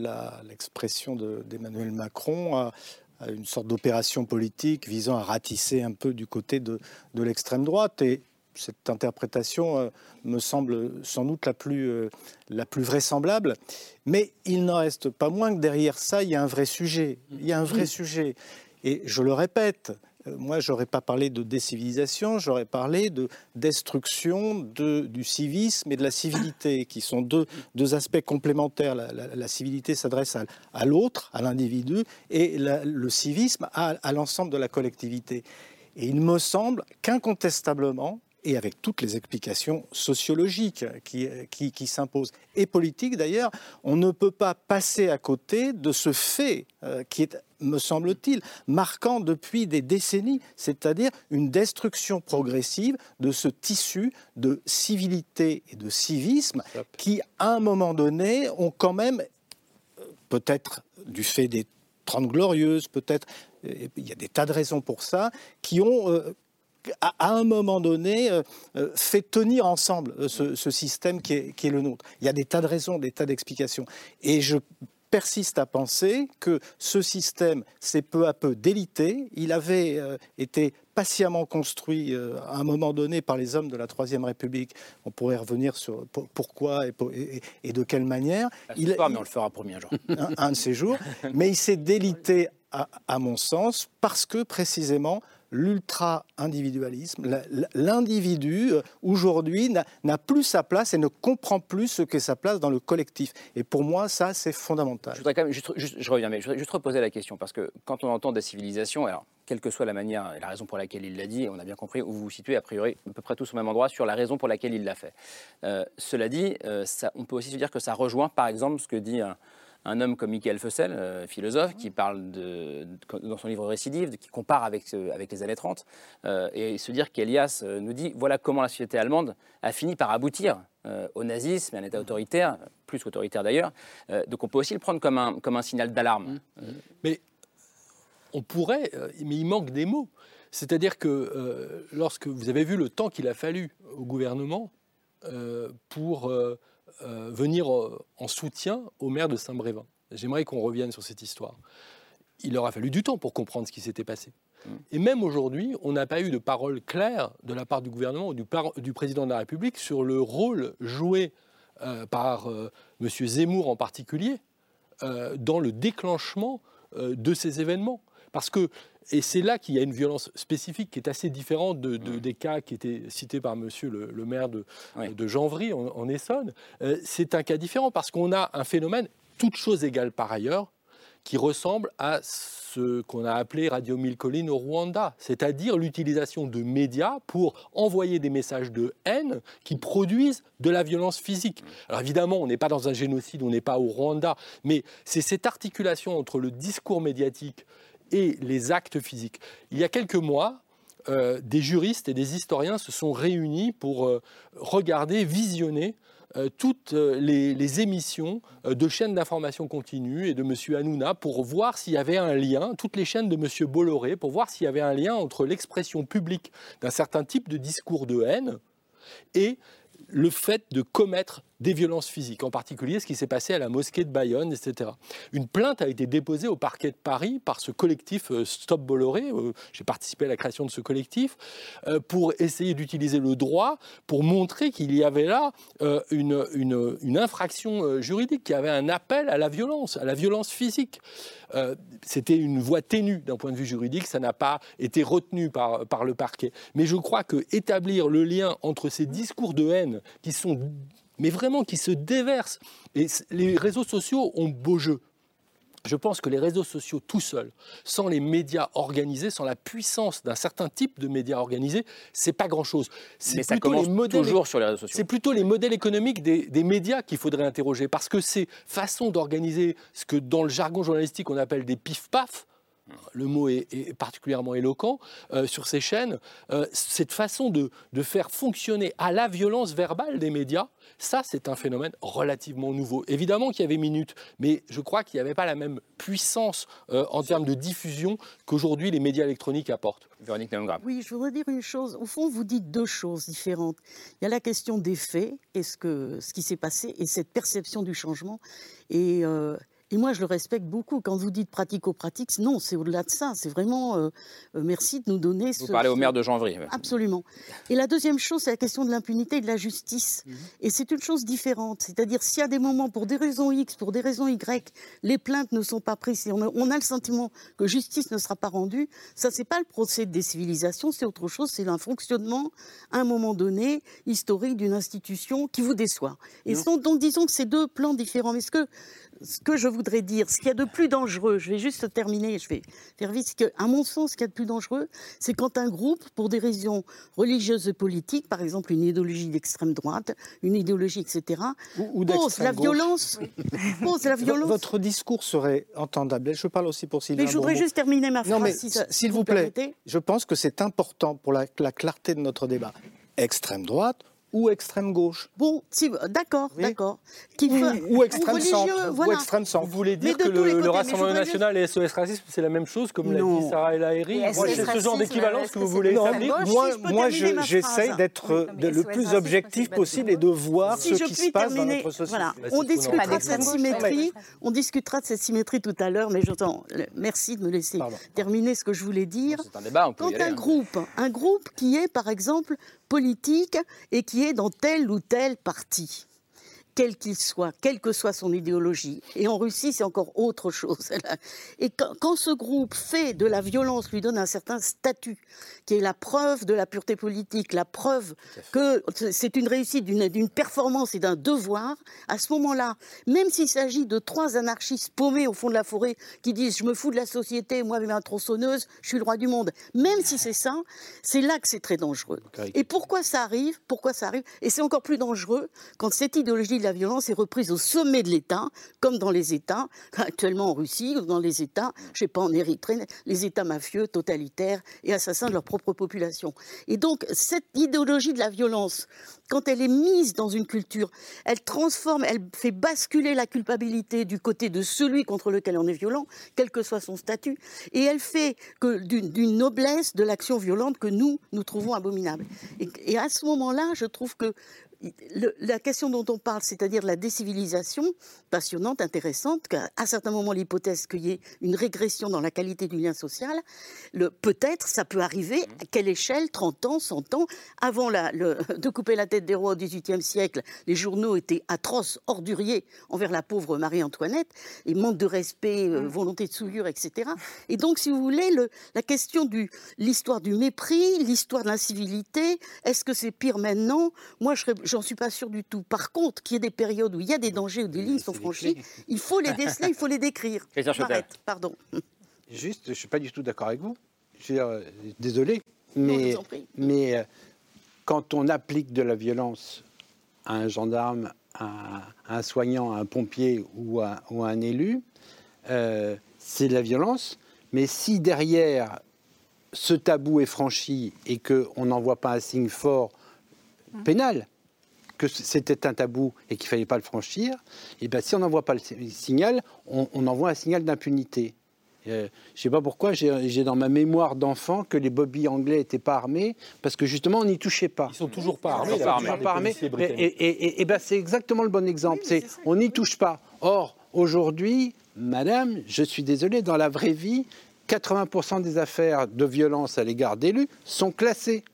L: l'expression de- d'Emmanuel Macron à, à une sorte d'opération politique visant à ratisser un peu du côté de, de l'extrême droite. Et cette interprétation euh, me semble sans doute la plus, euh, la plus vraisemblable. Mais il n'en reste pas moins que derrière ça, il y a un vrai sujet. Il y a un vrai sujet. Et je le répète, euh, moi, j'aurais pas parlé de décivilisation, j'aurais parlé de destruction de, du civisme et de la civilité, qui sont deux, deux aspects complémentaires. La, civilité s'adresse à, à l'autre, à l'individu, et le civisme à, à l'ensemble de la collectivité. Et il me semble qu'incontestablement, et avec toutes les explications sociologiques qui, qui, s'imposent, et politiques d'ailleurs, on ne peut pas passer à côté de ce fait euh, qui est, me semble-t-il, marquant depuis des décennies, c'est-à-dire une destruction progressive de ce tissu de civilité et de civisme qui, à un moment donné, ont quand même, euh, peut-être du fait des Trente Glorieuses, peut-être, euh, il y a des tas de raisons pour ça, qui ont à, un moment donné, euh, euh, fait tenir ensemble euh, ce, système qui est, le nôtre. Il y a des tas de raisons, des tas d'explications. Et je persiste à penser que ce système s'est peu à peu délité. Il avait été patiemment construit à un moment donné par les hommes de la Troisième République. On pourrait revenir sur pourquoi et, de quelle manière.
A: Il, pas, mais on le fera premier jour.
L: Un, de ces jours. Mais il s'est délité, à mon sens, parce que précisément l'ultra-individualisme. L'individu, euh, aujourd'hui, n'a plus sa place et ne comprend plus ce qu'est sa place dans le collectif. Et pour moi, ça, c'est fondamental.
A: Je voudrais quand même, juste, je reviens, mais je voudrais juste reposer la question, parce que quand on entend des civilisations, alors, quelle que soit la manière et la raison pour laquelle il l'a dit, on a bien compris où vous vous situez, a priori, à peu près tous au même endroit, sur la raison pour laquelle il l'a fait. Euh, cela dit, euh, on peut aussi se dire que ça rejoint, par exemple, ce que dit un un homme comme Michael Fussell, euh, philosophe, qui parle de, dans son livre Récidive, qui compare avec, avec les années 30, euh, et se dire qu'Elias euh, nous dit voilà comment la société allemande a fini par aboutir au nazisme, à un État autoritaire, plus qu'autoritaire d'ailleurs. donc on peut aussi le prendre comme un, comme un signal d'alarme.
K: Mmh. Mais on pourrait, mais il manque des mots. C'est-à-dire que lorsque vous avez vu le temps qu'il a fallu au gouvernement pour euh, venir euh, en soutien au maire de Saint-Brévin. J'aimerais qu'on revienne sur cette histoire. Il aura fallu du temps pour comprendre ce qui s'était passé. Mm. Et même aujourd'hui, on n'a pas eu de parole claire de la part du gouvernement ou du, président de la République sur le rôle joué euh, par M. Zemmour en particulier dans le déclenchement de ces événements. Parce que et c'est là qu'il y a une violence spécifique qui est assez différente de, des cas qui étaient cités par monsieur le, maire de, de Janvry en, Essonne. Euh, c'est un cas différent parce qu'on a un phénomène, toute chose égale par ailleurs, qui ressemble à ce qu'on a appelé Radio Mille Collines au Rwanda, c'est-à-dire l'utilisation de médias pour envoyer des messages de haine qui produisent de la violence physique. Alors évidemment, on n'est pas dans un génocide, on n'est pas au Rwanda, mais c'est cette articulation entre le discours médiatique et les actes physiques. Il y a quelques mois, euh, des juristes et des historiens se sont réunis pour euh, regarder, visionner euh, toutes les, émissions de chaînes d'information continue et de M. Hanouna pour voir s'il y avait un lien, toutes les chaînes de M. Bolloré, pour voir s'il y avait un lien entre l'expression publique d'un certain type de discours de haine et le fait de commettre des violences physiques, en particulier ce qui s'est passé à la mosquée de Bayonne, etc. Une plainte a été déposée au parquet de Paris par ce collectif euh, Stop Bolloré, euh, j'ai participé à la création de ce collectif, euh, pour essayer d'utiliser le droit pour montrer qu'il y avait là une, une, infraction juridique, qu'il y avait un appel à la violence, à la violence physique. C'était une voie ténue d'un point de vue juridique, ça n'a pas été retenu par, par le parquet. Mais je crois que établir le lien entre ces discours de haine qui sont mais vraiment qui se déversent. Et les réseaux sociaux ont beau jeu. Je pense que les réseaux sociaux tout seuls, sans les médias organisés, sans la puissance d'un certain type de médias organisés, c'est pas grand-chose.
A: C'est plutôt les modèles, toujours sur les réseaux sociaux.
K: C'est plutôt les modèles économiques des, des médias qu'il faudrait interroger, parce que ces façons d'organiser ce que dans le jargon journalistique on appelle des pif-paf, le mot est, particulièrement éloquent, euh, sur ces chaînes, euh, cette façon de, faire fonctionner à la violence verbale des médias, ça c'est un phénomène relativement nouveau. Évidemment qu'il y avait minutes, mais je crois qu'il n'y avait pas la même puissance euh, en termes de diffusion qu'aujourd'hui les médias électroniques apportent.
A: Véronique
I: Oui, je voudrais dire une chose. Au fond, vous dites deux choses différentes. Il y a la question des faits et ce, que, ce qui s'est passé et cette perception du changement. Et Et moi, je le respecte beaucoup. Quand vous dites pratico-pratique, non, c'est au-delà de ça. C'est vraiment euh, euh, merci de nous donner
A: Vous
I: ce.
A: parlez au maire de Janvry.
I: Absolument. Et la deuxième chose, c'est la question de l'impunité et de la justice.
A: Mhm.
I: Et c'est une chose différente. C'est-à-dire, s'il y a des moments, pour des raisons X, pour des raisons Y, les plaintes ne sont pas prises, on a, on a le sentiment que justice ne sera pas rendue, ça, c'est pas le procès de décivilisation, c'est autre chose. C'est un fonctionnement, à un moment donné, historique d'une institution qui vous déçoit. Et sont- donc, disons que c'est deux plans différents. Mais ce que, ce que je voudrais dire, ce qu'il y a de plus dangereux, je vais juste terminer, je vais faire vite, c'est qu'à mon sens, ce qu'il y a de plus dangereux, c'est quand un groupe, pour des raisons religieuses et politiques, par exemple une idéologie d'extrême droite, une idéologie, etc.,
L: ou
I: pose la
L: gauche.
I: violence, pose la
L: V-
I: violence.
L: Votre discours serait entendable. Et Je parle aussi pour Sylvain
I: Mais je voudrais
L: Bourbeau.
I: juste terminer ma
L: Non,
I: phrase,
L: mais
I: si ça-
L: s'il
I: si
L: vous
I: vous
L: plaît,
I: permettez.
L: je pense que c'est important pour la, la clarté de notre débat. Extrême droite ou extrême gauche
I: Bon, si- d'accord, d'accord.
L: Ou, ou extrême centre.
I: voilà.
L: Ou extrême centre.
K: Vous voulez dire que le, Rassemblement national et SOS Racisme, c'est la même chose, comme l'a dit Sarah El Haïry c'est ce genre d'équivalence que vous voulez établir.
L: moi,
I: si
L: moi
I: terminer
L: je-
I: ma
L: j'essaye
I: phrase.
L: d'être le plus objectif possible et de voir
I: Si
L: ce
I: je
L: qui se
I: puis
L: passe dans
I: terminer,
L: notre société.
I: voilà,
K: Bah,
I: on
K: qu'on
I: discutera de cette symétrie. On discutera de cette symétrie tout à l'heure, mais j'entends. Merci de me laisser terminer ce que je voulais dire.
A: C'est un débat, on peut y
I: Quand un
A: hein.
I: groupe, un groupe qui est par exemple politique et qui est dans tel ou tel parti, quel qu'il soit, quelle que soit son idéologie. Et en Russie, c'est encore autre chose. Et quand, ce groupe fait de la violence, lui donne un certain statut, qui est la preuve de la pureté politique, la preuve que c'est une réussite d'une performance et d'un devoir, à ce moment-là, même s'il s'agit de trois anarchistes paumés au fond de la forêt qui disent je me fous de la société, moi ma tronçonneuse, je suis le roi du monde, même si c'est ça, c'est là que c'est très dangereux. Et pourquoi ça arrive? Pourquoi ça arrive? Et c'est encore plus dangereux quand cette idéologie de la violence est reprise au sommet de l'État, comme dans les États, actuellement en Russie, ou dans les États, je sais pas, en Érythrée, les États mafieux, totalitaires et assassins de leur propre population. Et donc, cette idéologie de la violence, quand elle est mise dans une culture, elle transforme, elle fait basculer la culpabilité du côté de celui contre lequel on est violent, quel que soit son statut, et elle fait que d'une noblesse de l'action violente que nous, nous trouvons abominable. Et, et à ce moment-là, je trouve que le- la question dont on parle, c'est-à-dire la décivilisation, passionnante, intéressante, qu'à à certains moments l'hypothèse qu'il y ait une régression dans la qualité du lien social, peut-être ça peut arriver, à quelle échelle, 30 ans, 100 ans, avant la- le- de couper la tête des rois au XVIIIe siècle, les journaux étaient atroces, orduriers envers la pauvre Marie-Antoinette, et manque de respect, euh, volonté de souillure, etc. Et donc, si vous voulez, le- la question de l'histoire du mépris, l'histoire de l'incivilité, est-ce que c'est pire maintenant? Moi, je serais- j'en suis pas sûre du tout. Par contre, qu'il y ait des périodes où il y a des dangers, où des lignes sont franchies, il faut les déceler, il faut les décrire. J'arrête, pardon.
N: Juste, je ne suis pas du tout d'accord avec vous. Je veux dire, euh, désolé,
I: Non, je
N: mais, euh, quand on applique de la violence à un gendarme, à à un soignant, à un pompier ou à, ou à un élu, euh, c'est de la violence. Mais si derrière ce tabou est franchi et qu'on n'envoie pas un signe fort pénal, que c'était un tabou et qu'il ne fallait pas le franchir, et bien si on n'envoie pas le si- signal, on, on envoie un signal d'impunité. Euh, je ne sais pas pourquoi, j'ai dans ma mémoire d'enfant que les bobbies anglais n'étaient pas armés, parce que justement, on n'y touchait pas. Ils
K: sont toujours pas armés,
N: Ils sont toujours pas armés. Et,
K: britanniques.
N: et- et- et ben, c'est exactement le bon exemple. c'est on n'y touche pas. Or, aujourd'hui, madame, je suis désolé, dans la vraie vie, 80% des affaires de violence à l'égard d'élus sont classées.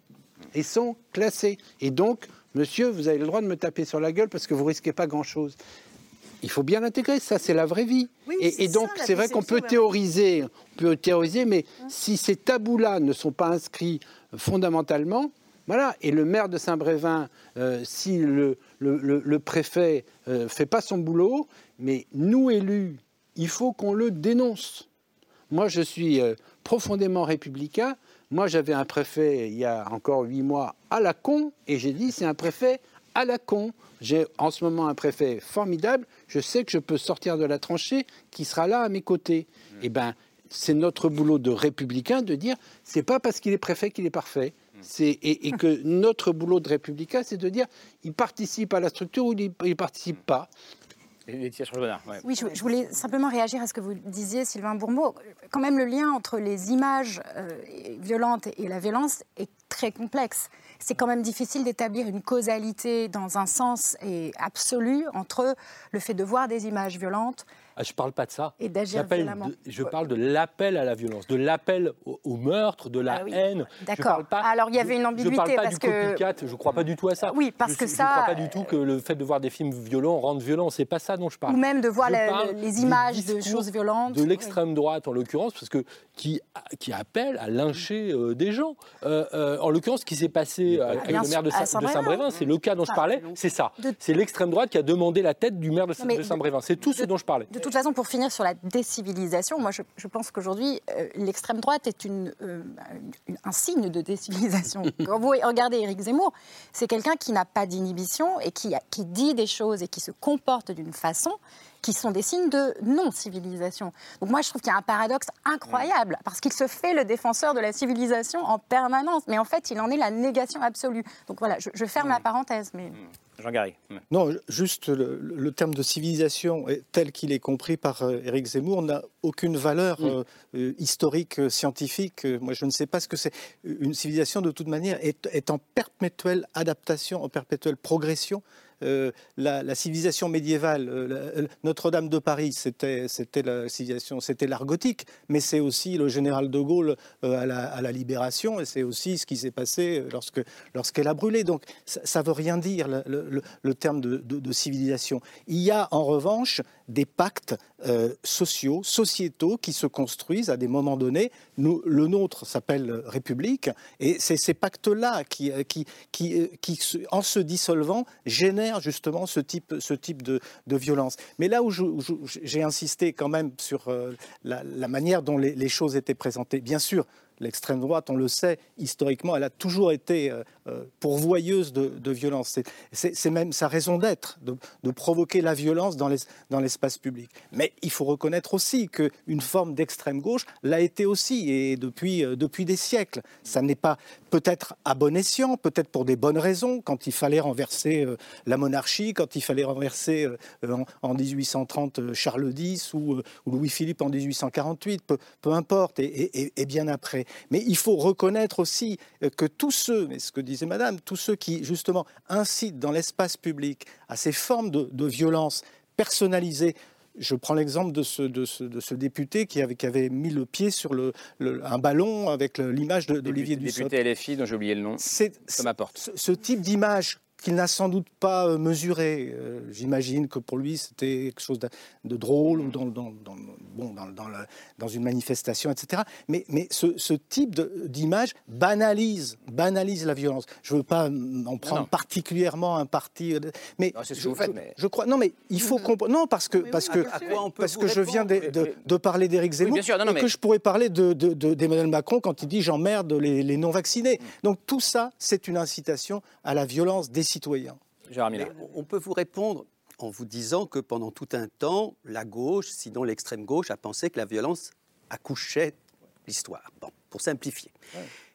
N: Et sont classées. Et donc, monsieur, vous avez le droit de me taper sur la gueule parce que vous risquez pas grand-chose. Il faut bien l'intégrer, ça c'est la vraie vie.
I: Oui,
N: et, donc c'est vrai qu'on peut théoriser, on peut théoriser, mais si ces tabous-là ne sont pas inscrits fondamentalement, voilà. Et le maire de Saint-Brévin, euh, si le, le- le- le préfet ne fait pas son boulot, mais nous élus, il faut qu'on le dénonce. Moi, je suis euh, profondément républicain. Moi, j'avais un préfet il y a encore huit mois à la con, et j'ai dit c'est un préfet à la con. J'ai en ce moment un préfet formidable. Je sais que je peux sortir de la tranchée, qui sera là à mes côtés. Eh ben, c'est notre boulot de républicain de dire c'est pas parce qu'il est préfet qu'il est parfait. C'est, et, et que notre boulot de républicain, c'est de dire il participe à la structure ou il ne participe pas.
J: Oui, je, je voulais simplement réagir à ce que vous disiez, Sylvain Bourbeau. Quand même, le lien entre les images euh, violentes et la violence est très complexe. C'est quand même difficile d'établir une causalité dans un sens et absolu entre le fait de voir des images violentes,
K: Ah, je parle pas de ça.
J: Et d'agir
K: J'appelle
J: violemment.
K: de- je parle de l'appel à la violence, de l'appel au, au meurtre, de la
J: Ah oui.
K: haine.
J: D'accord. Alors, il y avait une
K: Je
J: ambiguïté
K: parle pas
J: parce
K: du
J: que-
K: copycat, je crois pas du tout à ça.
J: Oui, parce
K: Je-
J: que
K: je
J: ça,
K: crois pas du tout que le fait de voir des films violents rende violent. C'est pas ça dont je parle.
J: Ou même de voir la- les images de choses violentes.
K: De l'extrême droite, en l'occurrence, parce que qui, qui appelle à lyncher euh, des gens. Euh, euh, en l'occurrence, ce qui s'est passé avec
J: bien
K: le maire de, Saint-
J: Saint-Brévin.
K: C'est le cas dont je parlais, c'est ça. C'est l'extrême droite qui a demandé la tête du maire de Saint-Brévin. C'est tout ce dont je parlais.
J: De toute façon, pour finir sur la décivilisation, moi je, je pense qu'aujourd'hui, euh, l'extrême droite est une, euh, une- un signe de décivilisation. Quand vous regardez Éric Zemmour, c'est quelqu'un qui n'a pas d'inhibition et qui, qui dit des choses et qui se comporte d'une façon qui sont des signes de non-civilisation. Donc moi je trouve qu'il y a un paradoxe incroyable, parce qu'il se fait le défenseur de la civilisation en permanence, mais en fait il en est la négation absolue. Donc voilà, je, je ferme la parenthèse. Mais...
A: Jean Garry.
L: Non, juste le, le terme de civilisation tel qu'il est compris par euh, Éric Zemmour n'a aucune valeur euh, euh, historique, scientifique. Moi, je ne sais pas ce que c'est. Une civilisation, de toute manière, est, est en perpétuelle adaptation, en perpétuelle progression. Euh, la, civilisation médiévale, euh, la- Notre-Dame de Paris, c'était la l'art gothique, mais c'est aussi le général de Gaulle euh, à, la, Libération, et c'est aussi ce qui s'est passé euh, lorsque lorsqu'elle a brûlé. Donc ça ne veut rien dire le, terme de- de civilisation. Il y a en revanche des pactes euh, sociaux, sociétaux qui se construisent à des moments donnés. Le nôtre s'appelle République, et c'est ces pactes-là qui, euh, qui, qui, euh, qui, en se dissolvant, génèrent justement ce type, ce type de, de violence. Mais là où j'ai insisté quand même sur la, manière dont les, choses étaient présentées, bien sûr, L'extrême droite, on le sait, historiquement, elle a toujours été pourvoyeuse de, de violence. C'est- même sa raison d'être, de, provoquer la violence dans l'es- dans l'espace public. Mais il faut reconnaître aussi qu'une forme d'extrême gauche l'a été aussi, et depuis, euh, depuis des siècles. Ça n'est pas peut-être à bon escient, peut-être pour des bonnes raisons, quand il fallait renverser euh, la monarchie, quand il fallait renverser euh, en, en 1830 euh, Charles X ou, euh, ou Louis-Philippe en 1848, peu, importe, et, bien après. Mais il faut reconnaître aussi euh, que tous ceux, mais ce que disait Madame, tous ceux qui justement incitent dans l'espace public à ces formes de, de violence personnalisées, je prends l'exemple de ce, de, ce, de ce député qui avait, qui avait mis le pied sur le, le- un ballon avec l'image d'Olivier Dussopt.
A: Député LFI, dont j'ai oublié le nom.
L: C'est
A: Thomas Porte.
L: ce, ce type d'image qu'il n'a sans doute pas euh, mesuré. Euh, J'imagine que pour lui, c'était quelque chose de, de drôle ou dans, dans- dans- bon, dans, dans la- dans une manifestation, etc. Mais, mais ce, ce type d'image banalise, banalise la violence. Je ne veux pas mm, en prendre
A: non.
L: particulièrement un parti, euh, mais,
A: Non, c'est ce que
L: je,
A: vous faites,
L: je-
A: mais-
L: je crois. Non, mais il faut comprendre. Non, parce que parce que
M: À quoi on peut
L: parce que je viens de, de- de parler d'Éric Zemmour
A: bien sûr, non, non,
L: et
A: mais-
L: que je pourrais parler de, de- de- d'Emmanuel Macron quand il dit j'emmerde les, les non-vaccinés. Donc tout ça, c'est une incitation à la violence des citoyens.
M: Mais on peut vous répondre en vous disant que pendant tout un temps, la gauche, sinon l'extrême gauche, a pensé que la violence accouchait l'histoire. Bon, pour simplifier.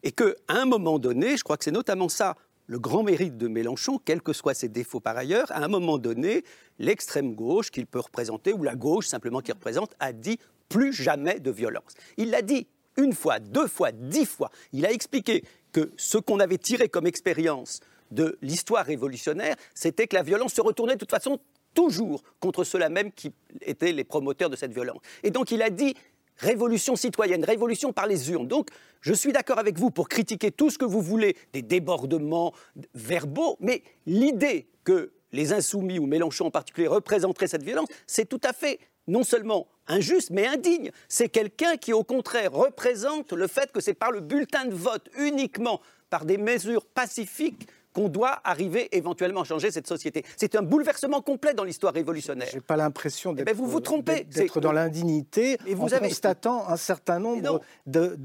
M: Et qu'à un moment donné, je crois que c'est notamment ça le grand mérite de Mélenchon, quels que soient ses défauts par ailleurs, à un moment donné, l'extrême gauche qu'il peut représenter, ou la gauche simplement qu'il représente, a dit plus jamais de violence. Il l'a dit une fois, deux fois, dix fois. Il a expliqué que ce qu'on avait tiré comme expérience de l'histoire révolutionnaire, c'était que la violence se retournait de toute façon toujours contre ceux-là même qui étaient les promoteurs de cette violence. Et donc il a dit révolution citoyenne, révolution par les urnes. Donc je suis d'accord avec vous pour critiquer tout ce que vous voulez, des débordements verbaux, mais l'idée que les insoumis ou Mélenchon en particulier représenteraient cette violence, c'est tout à fait non seulement injuste, mais indigne. C'est quelqu'un qui, au contraire, représente le fait que c'est par le bulletin de vote uniquement, par des mesures pacifiques, qu'on doit arriver éventuellement à changer cette société. C'est un bouleversement complet dans l'histoire révolutionnaire.
L: J'ai pas l'impression d'être
M: ben, vous vous trompez.
L: d'être- d'être dans l'indignité
M: Et vous
L: en
M: avez-
L: constatant un certain nombre de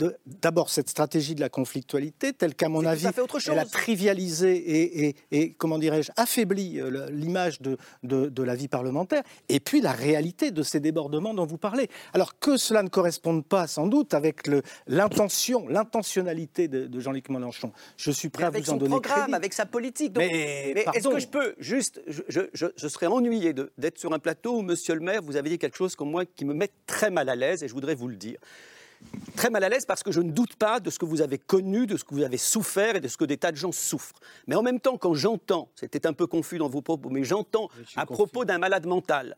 L: d'abord cette stratégie de la conflictualité telle qu'à mon avis
M: autre
L: elle a
M: chose.
L: trivialisé et, et- et, comment dirais-je affaibli euh, l'image de, de, de la vie parlementaire et puis la réalité de ces débordements dont vous parlez. Alors que cela ne corresponde pas sans doute avec l'intention, l'intentionnalité de, de Jean-Luc Mélenchon. Je suis prêt à vous en donner
M: programme,
L: crédit.
M: avec sa politique. Donc-
L: Mais,
M: mais est-ce que je peux juste, je, je- je- je serais ennuyé d'être sur un plateau où, Monsieur le Maire, vous avez dit quelque chose comme moi qui me met très mal à l'aise, et je voudrais vous le dire. Très mal à l'aise parce que je ne doute pas de ce que vous avez connu, de ce que vous avez souffert et de ce que des tas de gens souffrent. Mais en même temps, quand j'entends, c'était un peu confus dans vos propos, mais j'entends à propos d'un malade mental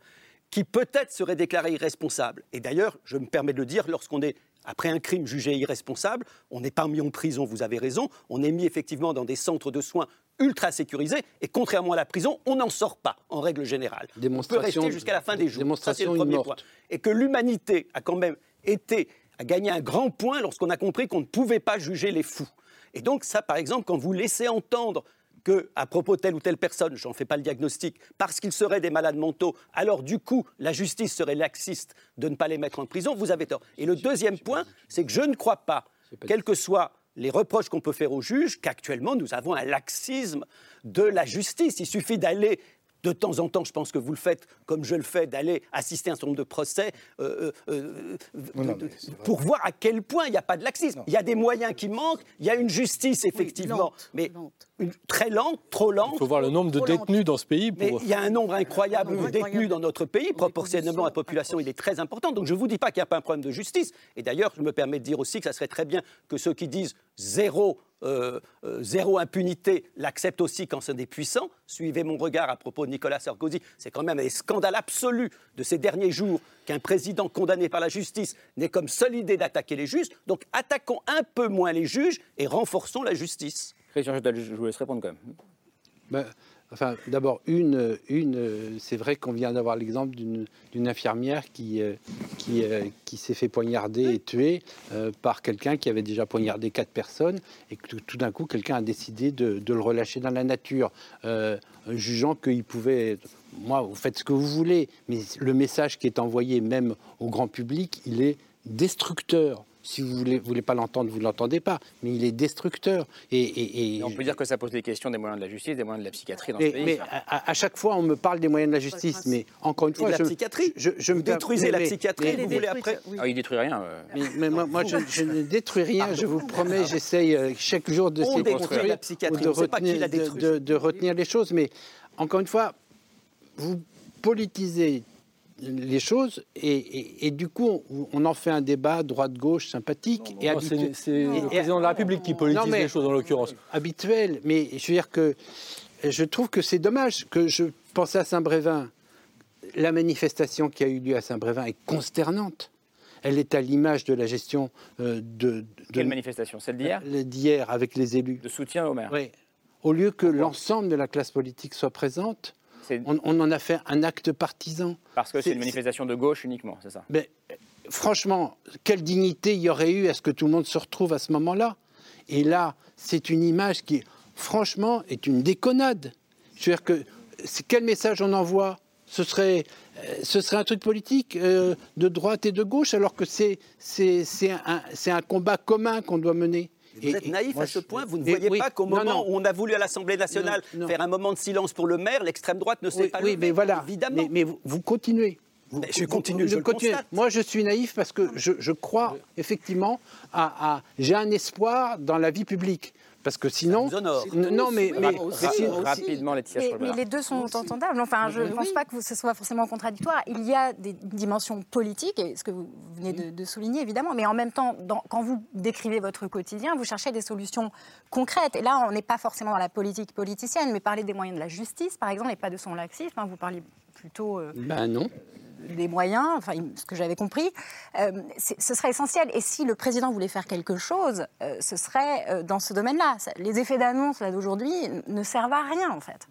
M: qui peut-être serait déclaré irresponsable. Et d'ailleurs, je me permets de le dire, lorsqu'on est après un crime jugé irresponsable, on n'est pas mis en prison, vous avez raison, on est mis effectivement dans des centres de soins ultra sécurisés, et contrairement à la prison, on n'en sort pas, en règle générale. On peut rester jusqu'à la fin des jours. Ça, c'est le premier point. Et que l'humanité a quand même été, a gagné un grand point lorsqu'on a compris qu'on ne pouvait pas juger les fous. Et donc ça, par exemple, quand vous laissez entendre que, à propos de telle ou telle personne, j'en fais pas le diagnostic, parce qu'ils seraient des malades mentaux, alors du coup, la justice serait laxiste de ne pas les mettre en prison, vous avez tort. Et le deuxième point, c'est que je ne crois pas, quels que soient les reproches qu'on peut faire aux juges, qu'actuellement nous avons un laxisme de la justice. Il suffit d'aller de temps en temps, je pense que vous le faites comme je le fais, d'aller assister à un certain nombre de procès euh, euh, euh, de- pour voir à quel point il n'y a pas de laxisme. Il y a des moyens qui manquent, il y a une justice effectivement, mais une- très lente, trop lente.
K: Il faut voir le nombre de détenus dans ce pays
M: Mais il y a un nombre incroyable de détenus dans notre pays, proportionnellement à la population, il est très important. Donc je ne vous dis pas qu'il n'y a pas un problème de justice. Et d'ailleurs, je me permets de dire aussi que ça serait très bien que ceux qui disent zéro, euh, euh, zéro impunité l'acceptent aussi quand c'est des puissants. Suivez mon regard à propos de Nicolas Sarkozy. C'est quand même un scandale absolu de ces derniers jours qu'un président condamné par la justice n'ait comme seule idée d'attaquer les juges. Donc attaquons un peu moins les juges et renforçons la justice.
A: Christian, je, dois- je vous laisse répondre quand même.
N: Ben, enfin, d'abord, une, euh, c'est vrai qu'on vient d'avoir l'exemple d'une infirmière qui, euh, euh, qui s'est fait poignarder et tuer par quelqu'un qui avait déjà poignardé quatre personnes et que tout, d'un coup, quelqu'un a décidé de, le relâcher dans la nature, jugeant qu'il pouvait. Moi, vous faites ce que vous voulez, mais le message qui est envoyé même au grand public, il est destructeur. Si vous voulez, voulez pas l'entendre, vous ne l'entendez pas, mais il est destructeur. Et, et- et
A: On peut dire que ça pose des questions des moyens de la justice, des moyens de la psychiatrie dans ce
N: mais,
A: pays.
N: mais à, à chaque fois, on me parle des moyens de la justice, mais encore une
M: Et
N: fois,
M: de la
N: je,
M: psychiatrie.
N: je, je me
M: Vous détruisez la psychiatrie,
N: mais-
M: vous voulez après
A: Ah, il détruit rien. euh.
N: mais, mais moi, moi, je, je ne détruis rien, je vous promets, j'essaye euh, chaque jour de
M: On
N: s'y
M: détruit
N: construire
M: la
N: ou
M: psychiatrie,
N: de
M: on sait pas qui
N: retenir,
M: l'a
N: de, de- de retenir les choses. Mais encore une fois, vous politisez les choses et, et- et du coup, on, on en fait un débat droite-gauche sympathique et
K: Non, c'est-
N: habituel.
K: c'est
N: Et-
K: le
N: et-
K: président de la République qui politise
N: Non, mais-
K: les choses en l'occurrence.
N: habituel. Mais je veux dire que je trouve que c'est dommage que je pensais à Saint-Brévin. La manifestation qui a eu lieu à Saint-Brévin est consternante. Elle est à l'image de la gestion euh, de, de-
A: Quelle manifestation? Celle d'hier?
N: D'hier avec les élus.
A: De soutien au maire
N: Oui. Au lieu que l'ensemble de la classe politique soit présente, on, on en a fait un acte partisan.
A: Parce que c'est une manifestation de gauche uniquement, c'est ça
N: Mais franchement, quelle dignité il y aurait eu? À ce que tout le monde se retrouve à ce moment-là? Et là, c'est une image qui, franchement, est une déconnade. Je veux dire que quel message on envoie? Ce serait, euh, ce serait un truc politique euh, de droite et de gauche, alors que un, c'est un combat commun qu'on doit mener.
M: Vous êtes naïf à ce point, vous ne voyez
N: oui,
M: pas qu'au moment
N: non.
M: où on a voulu à l'Assemblée nationale
N: Non, non.
M: faire un moment de silence pour le maire, l'extrême droite ne s'est
N: Oui,
M: pas
N: oui,
M: levée,
N: mais voilà.
M: évidemment.
N: Mais, mais vous, vous continuez. Vous,
M: Mais je
N: vous-
M: continue,
N: vous
M: je constate.
N: Moi, je suis naïf parce que je, je crois effectivement à, à- j'ai un espoir dans la vie publique. Parce que sinon, non, mais, mais,
A: rapidement, Laetitia
J: Mais, les deux sont entendables. Enfin, je ne pense pas que ce soit forcément contradictoire. Il y a des dimensions politiques, et ce que vous venez de, de souligner évidemment, mais en même temps, dans- quand vous décrivez votre quotidien, vous cherchez des solutions concrètes. Et là, on n'est pas forcément dans la politique politicienne, mais parler des moyens de la justice, par exemple, et pas de son laxisme. hein. vous parlez plutôt euh,
N: ben non.
J: Des moyens, enfin, ce que j'avais compris, euh, ce serait essentiel. Et si le président voulait faire quelque chose, euh, ce serait euh, dans ce domaine-là. Les effets d'annonce d'aujourd'hui ne servent à rien, en fait.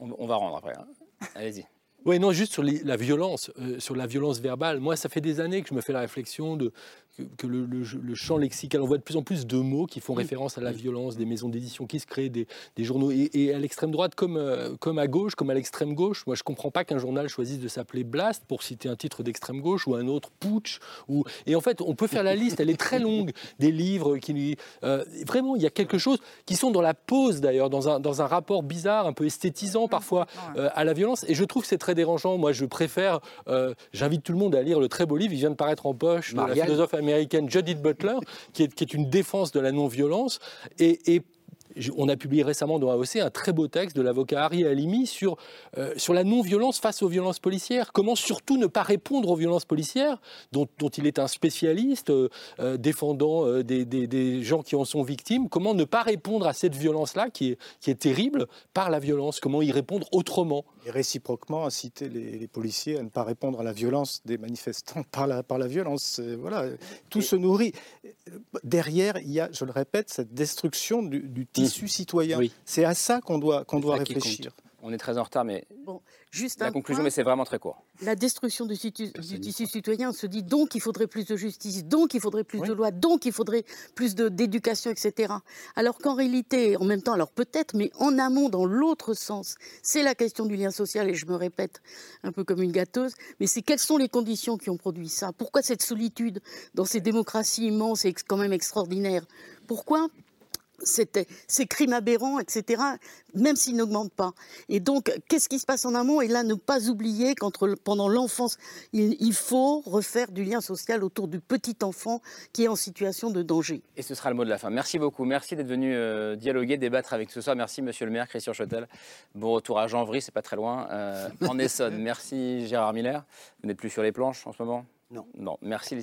A: On, on va rendre après. hein. Allez-y.
K: Oui, non, juste sur les- la violence, euh, sur la violence verbale. Moi, ça fait des années que je me fais la réflexion de, que, que le, le- le champ lexical, on voit de plus en plus de mots qui font référence à la violence, des maisons d'édition qui se créent, des, des journaux. Et, et à l'extrême droite, comme, euh, comme à gauche, comme à l'extrême gauche, moi, je ne comprends pas qu'un journal choisisse de s'appeler Blast pour citer un titre d'extrême gauche ou un autre Putsch. Ou... Et en fait, on peut faire la liste, elle est très longue, des livres qui. euh, vraiment, il y a quelque chose qui sont dans la pose d'ailleurs, dans un, dans un rapport bizarre, un peu esthétisant parfois euh, à la violence. Et je trouve que c'est très dérangeant. Moi, je préfère. euh, J'invite tout le monde à lire le très beau livre. Il vient de paraître en poche de la philosophe américaine Judith Butler, qui est, une défense de la non-violence. Et on a publié récemment dans AOC un très beau texte de l'avocat Harry Halimi sur, sur la non-violence face aux violences policières. Comment surtout ne pas répondre aux violences policières, dont, dont il est un spécialiste, défendant des, des, des, gens qui en sont victimes? Comment ne pas répondre à cette violence-là, qui est, qui est terrible, par la violence? Comment y répondre autrement?
L: Et réciproquement, inciter les, les, policiers à ne pas répondre à la violence des manifestants par la, par la violence. Voilà, tout se nourrit. Derrière, il y a, je le répète, cette destruction du, du tissu mmh. citoyen. Oui. C'est à ça qu'on doit, qu'on doit réfléchir.
A: On est très en retard, mais bon, juste la conclusion, point, mais c'est vraiment très court.
I: La destruction du, situ, du tissu citoyen se dit donc il faudrait plus de justice, donc il faudrait plus oui. de lois, donc il faudrait plus d'éducation, etc. Alors qu'en réalité, en même temps, alors peut-être, mais en amont, dans l'autre sens, c'est la question du lien social, et je me répète un peu comme une gâteuse, mais c'est quelles sont les conditions qui ont produit ça? Pourquoi cette solitude dans ces démocraties immenses et quand même extraordinaires? Pourquoi ces crimes aberrants, etc., même s'ils n'augmentent pas. Et donc, qu'est-ce qui se passe en amont? Et là, ne pas oublier qu'entre pendant l'enfance, il, il, faut refaire du lien social autour du petit enfant qui est en situation de danger.
A: Et ce sera le mot de la fin. Merci beaucoup. Merci d'être venu euh, dialoguer, débattre avec ce soir. Merci, monsieur le maire, Christian Chotel. Bon retour à Janvry, c'est pas très loin. Euh, en Essonne. Merci, Gérard Miller. Vous n'êtes plus sur les planches en ce moment?
M: Non.
A: Non. Merci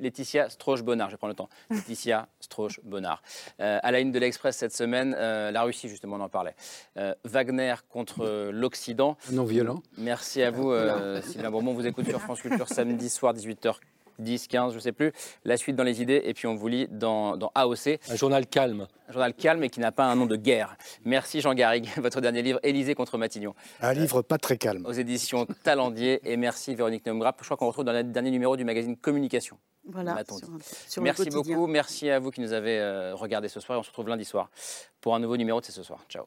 A: Laetitia Strauch-Bonnard. Je prends le temps. Laetitia Strauch-Bonnard. Euh, à la une de l'Express cette semaine, euh, la Russie, justement, on en parlait. Euh, Wagner contre l'Occident.
N: Non violent.
A: Merci à vous, euh, Sylvain Bourbon. On vous écoute sur France Culture samedi soir, 18h 10, 15, je ne sais plus. La suite dans les idées, et puis on vous lit dans, dans AOC.
K: Un journal calme.
A: Un journal calme et qui n'a pas un nom de guerre. Merci Jean Garrigue, votre dernier livre, Élysée contre Matignon.
L: Un livre pas très calme.
A: Aux éditions Talendier. Et merci Véronique Neumgrap. Je crois qu'on retrouve dans le dernier numéro du magazine Communication.
I: Voilà. Sur, sur
A: merci beaucoup. Merci à vous qui nous avez euh, regardé ce soir. Et on se retrouve lundi soir pour un nouveau numéro de C'est ce soir. Ciao.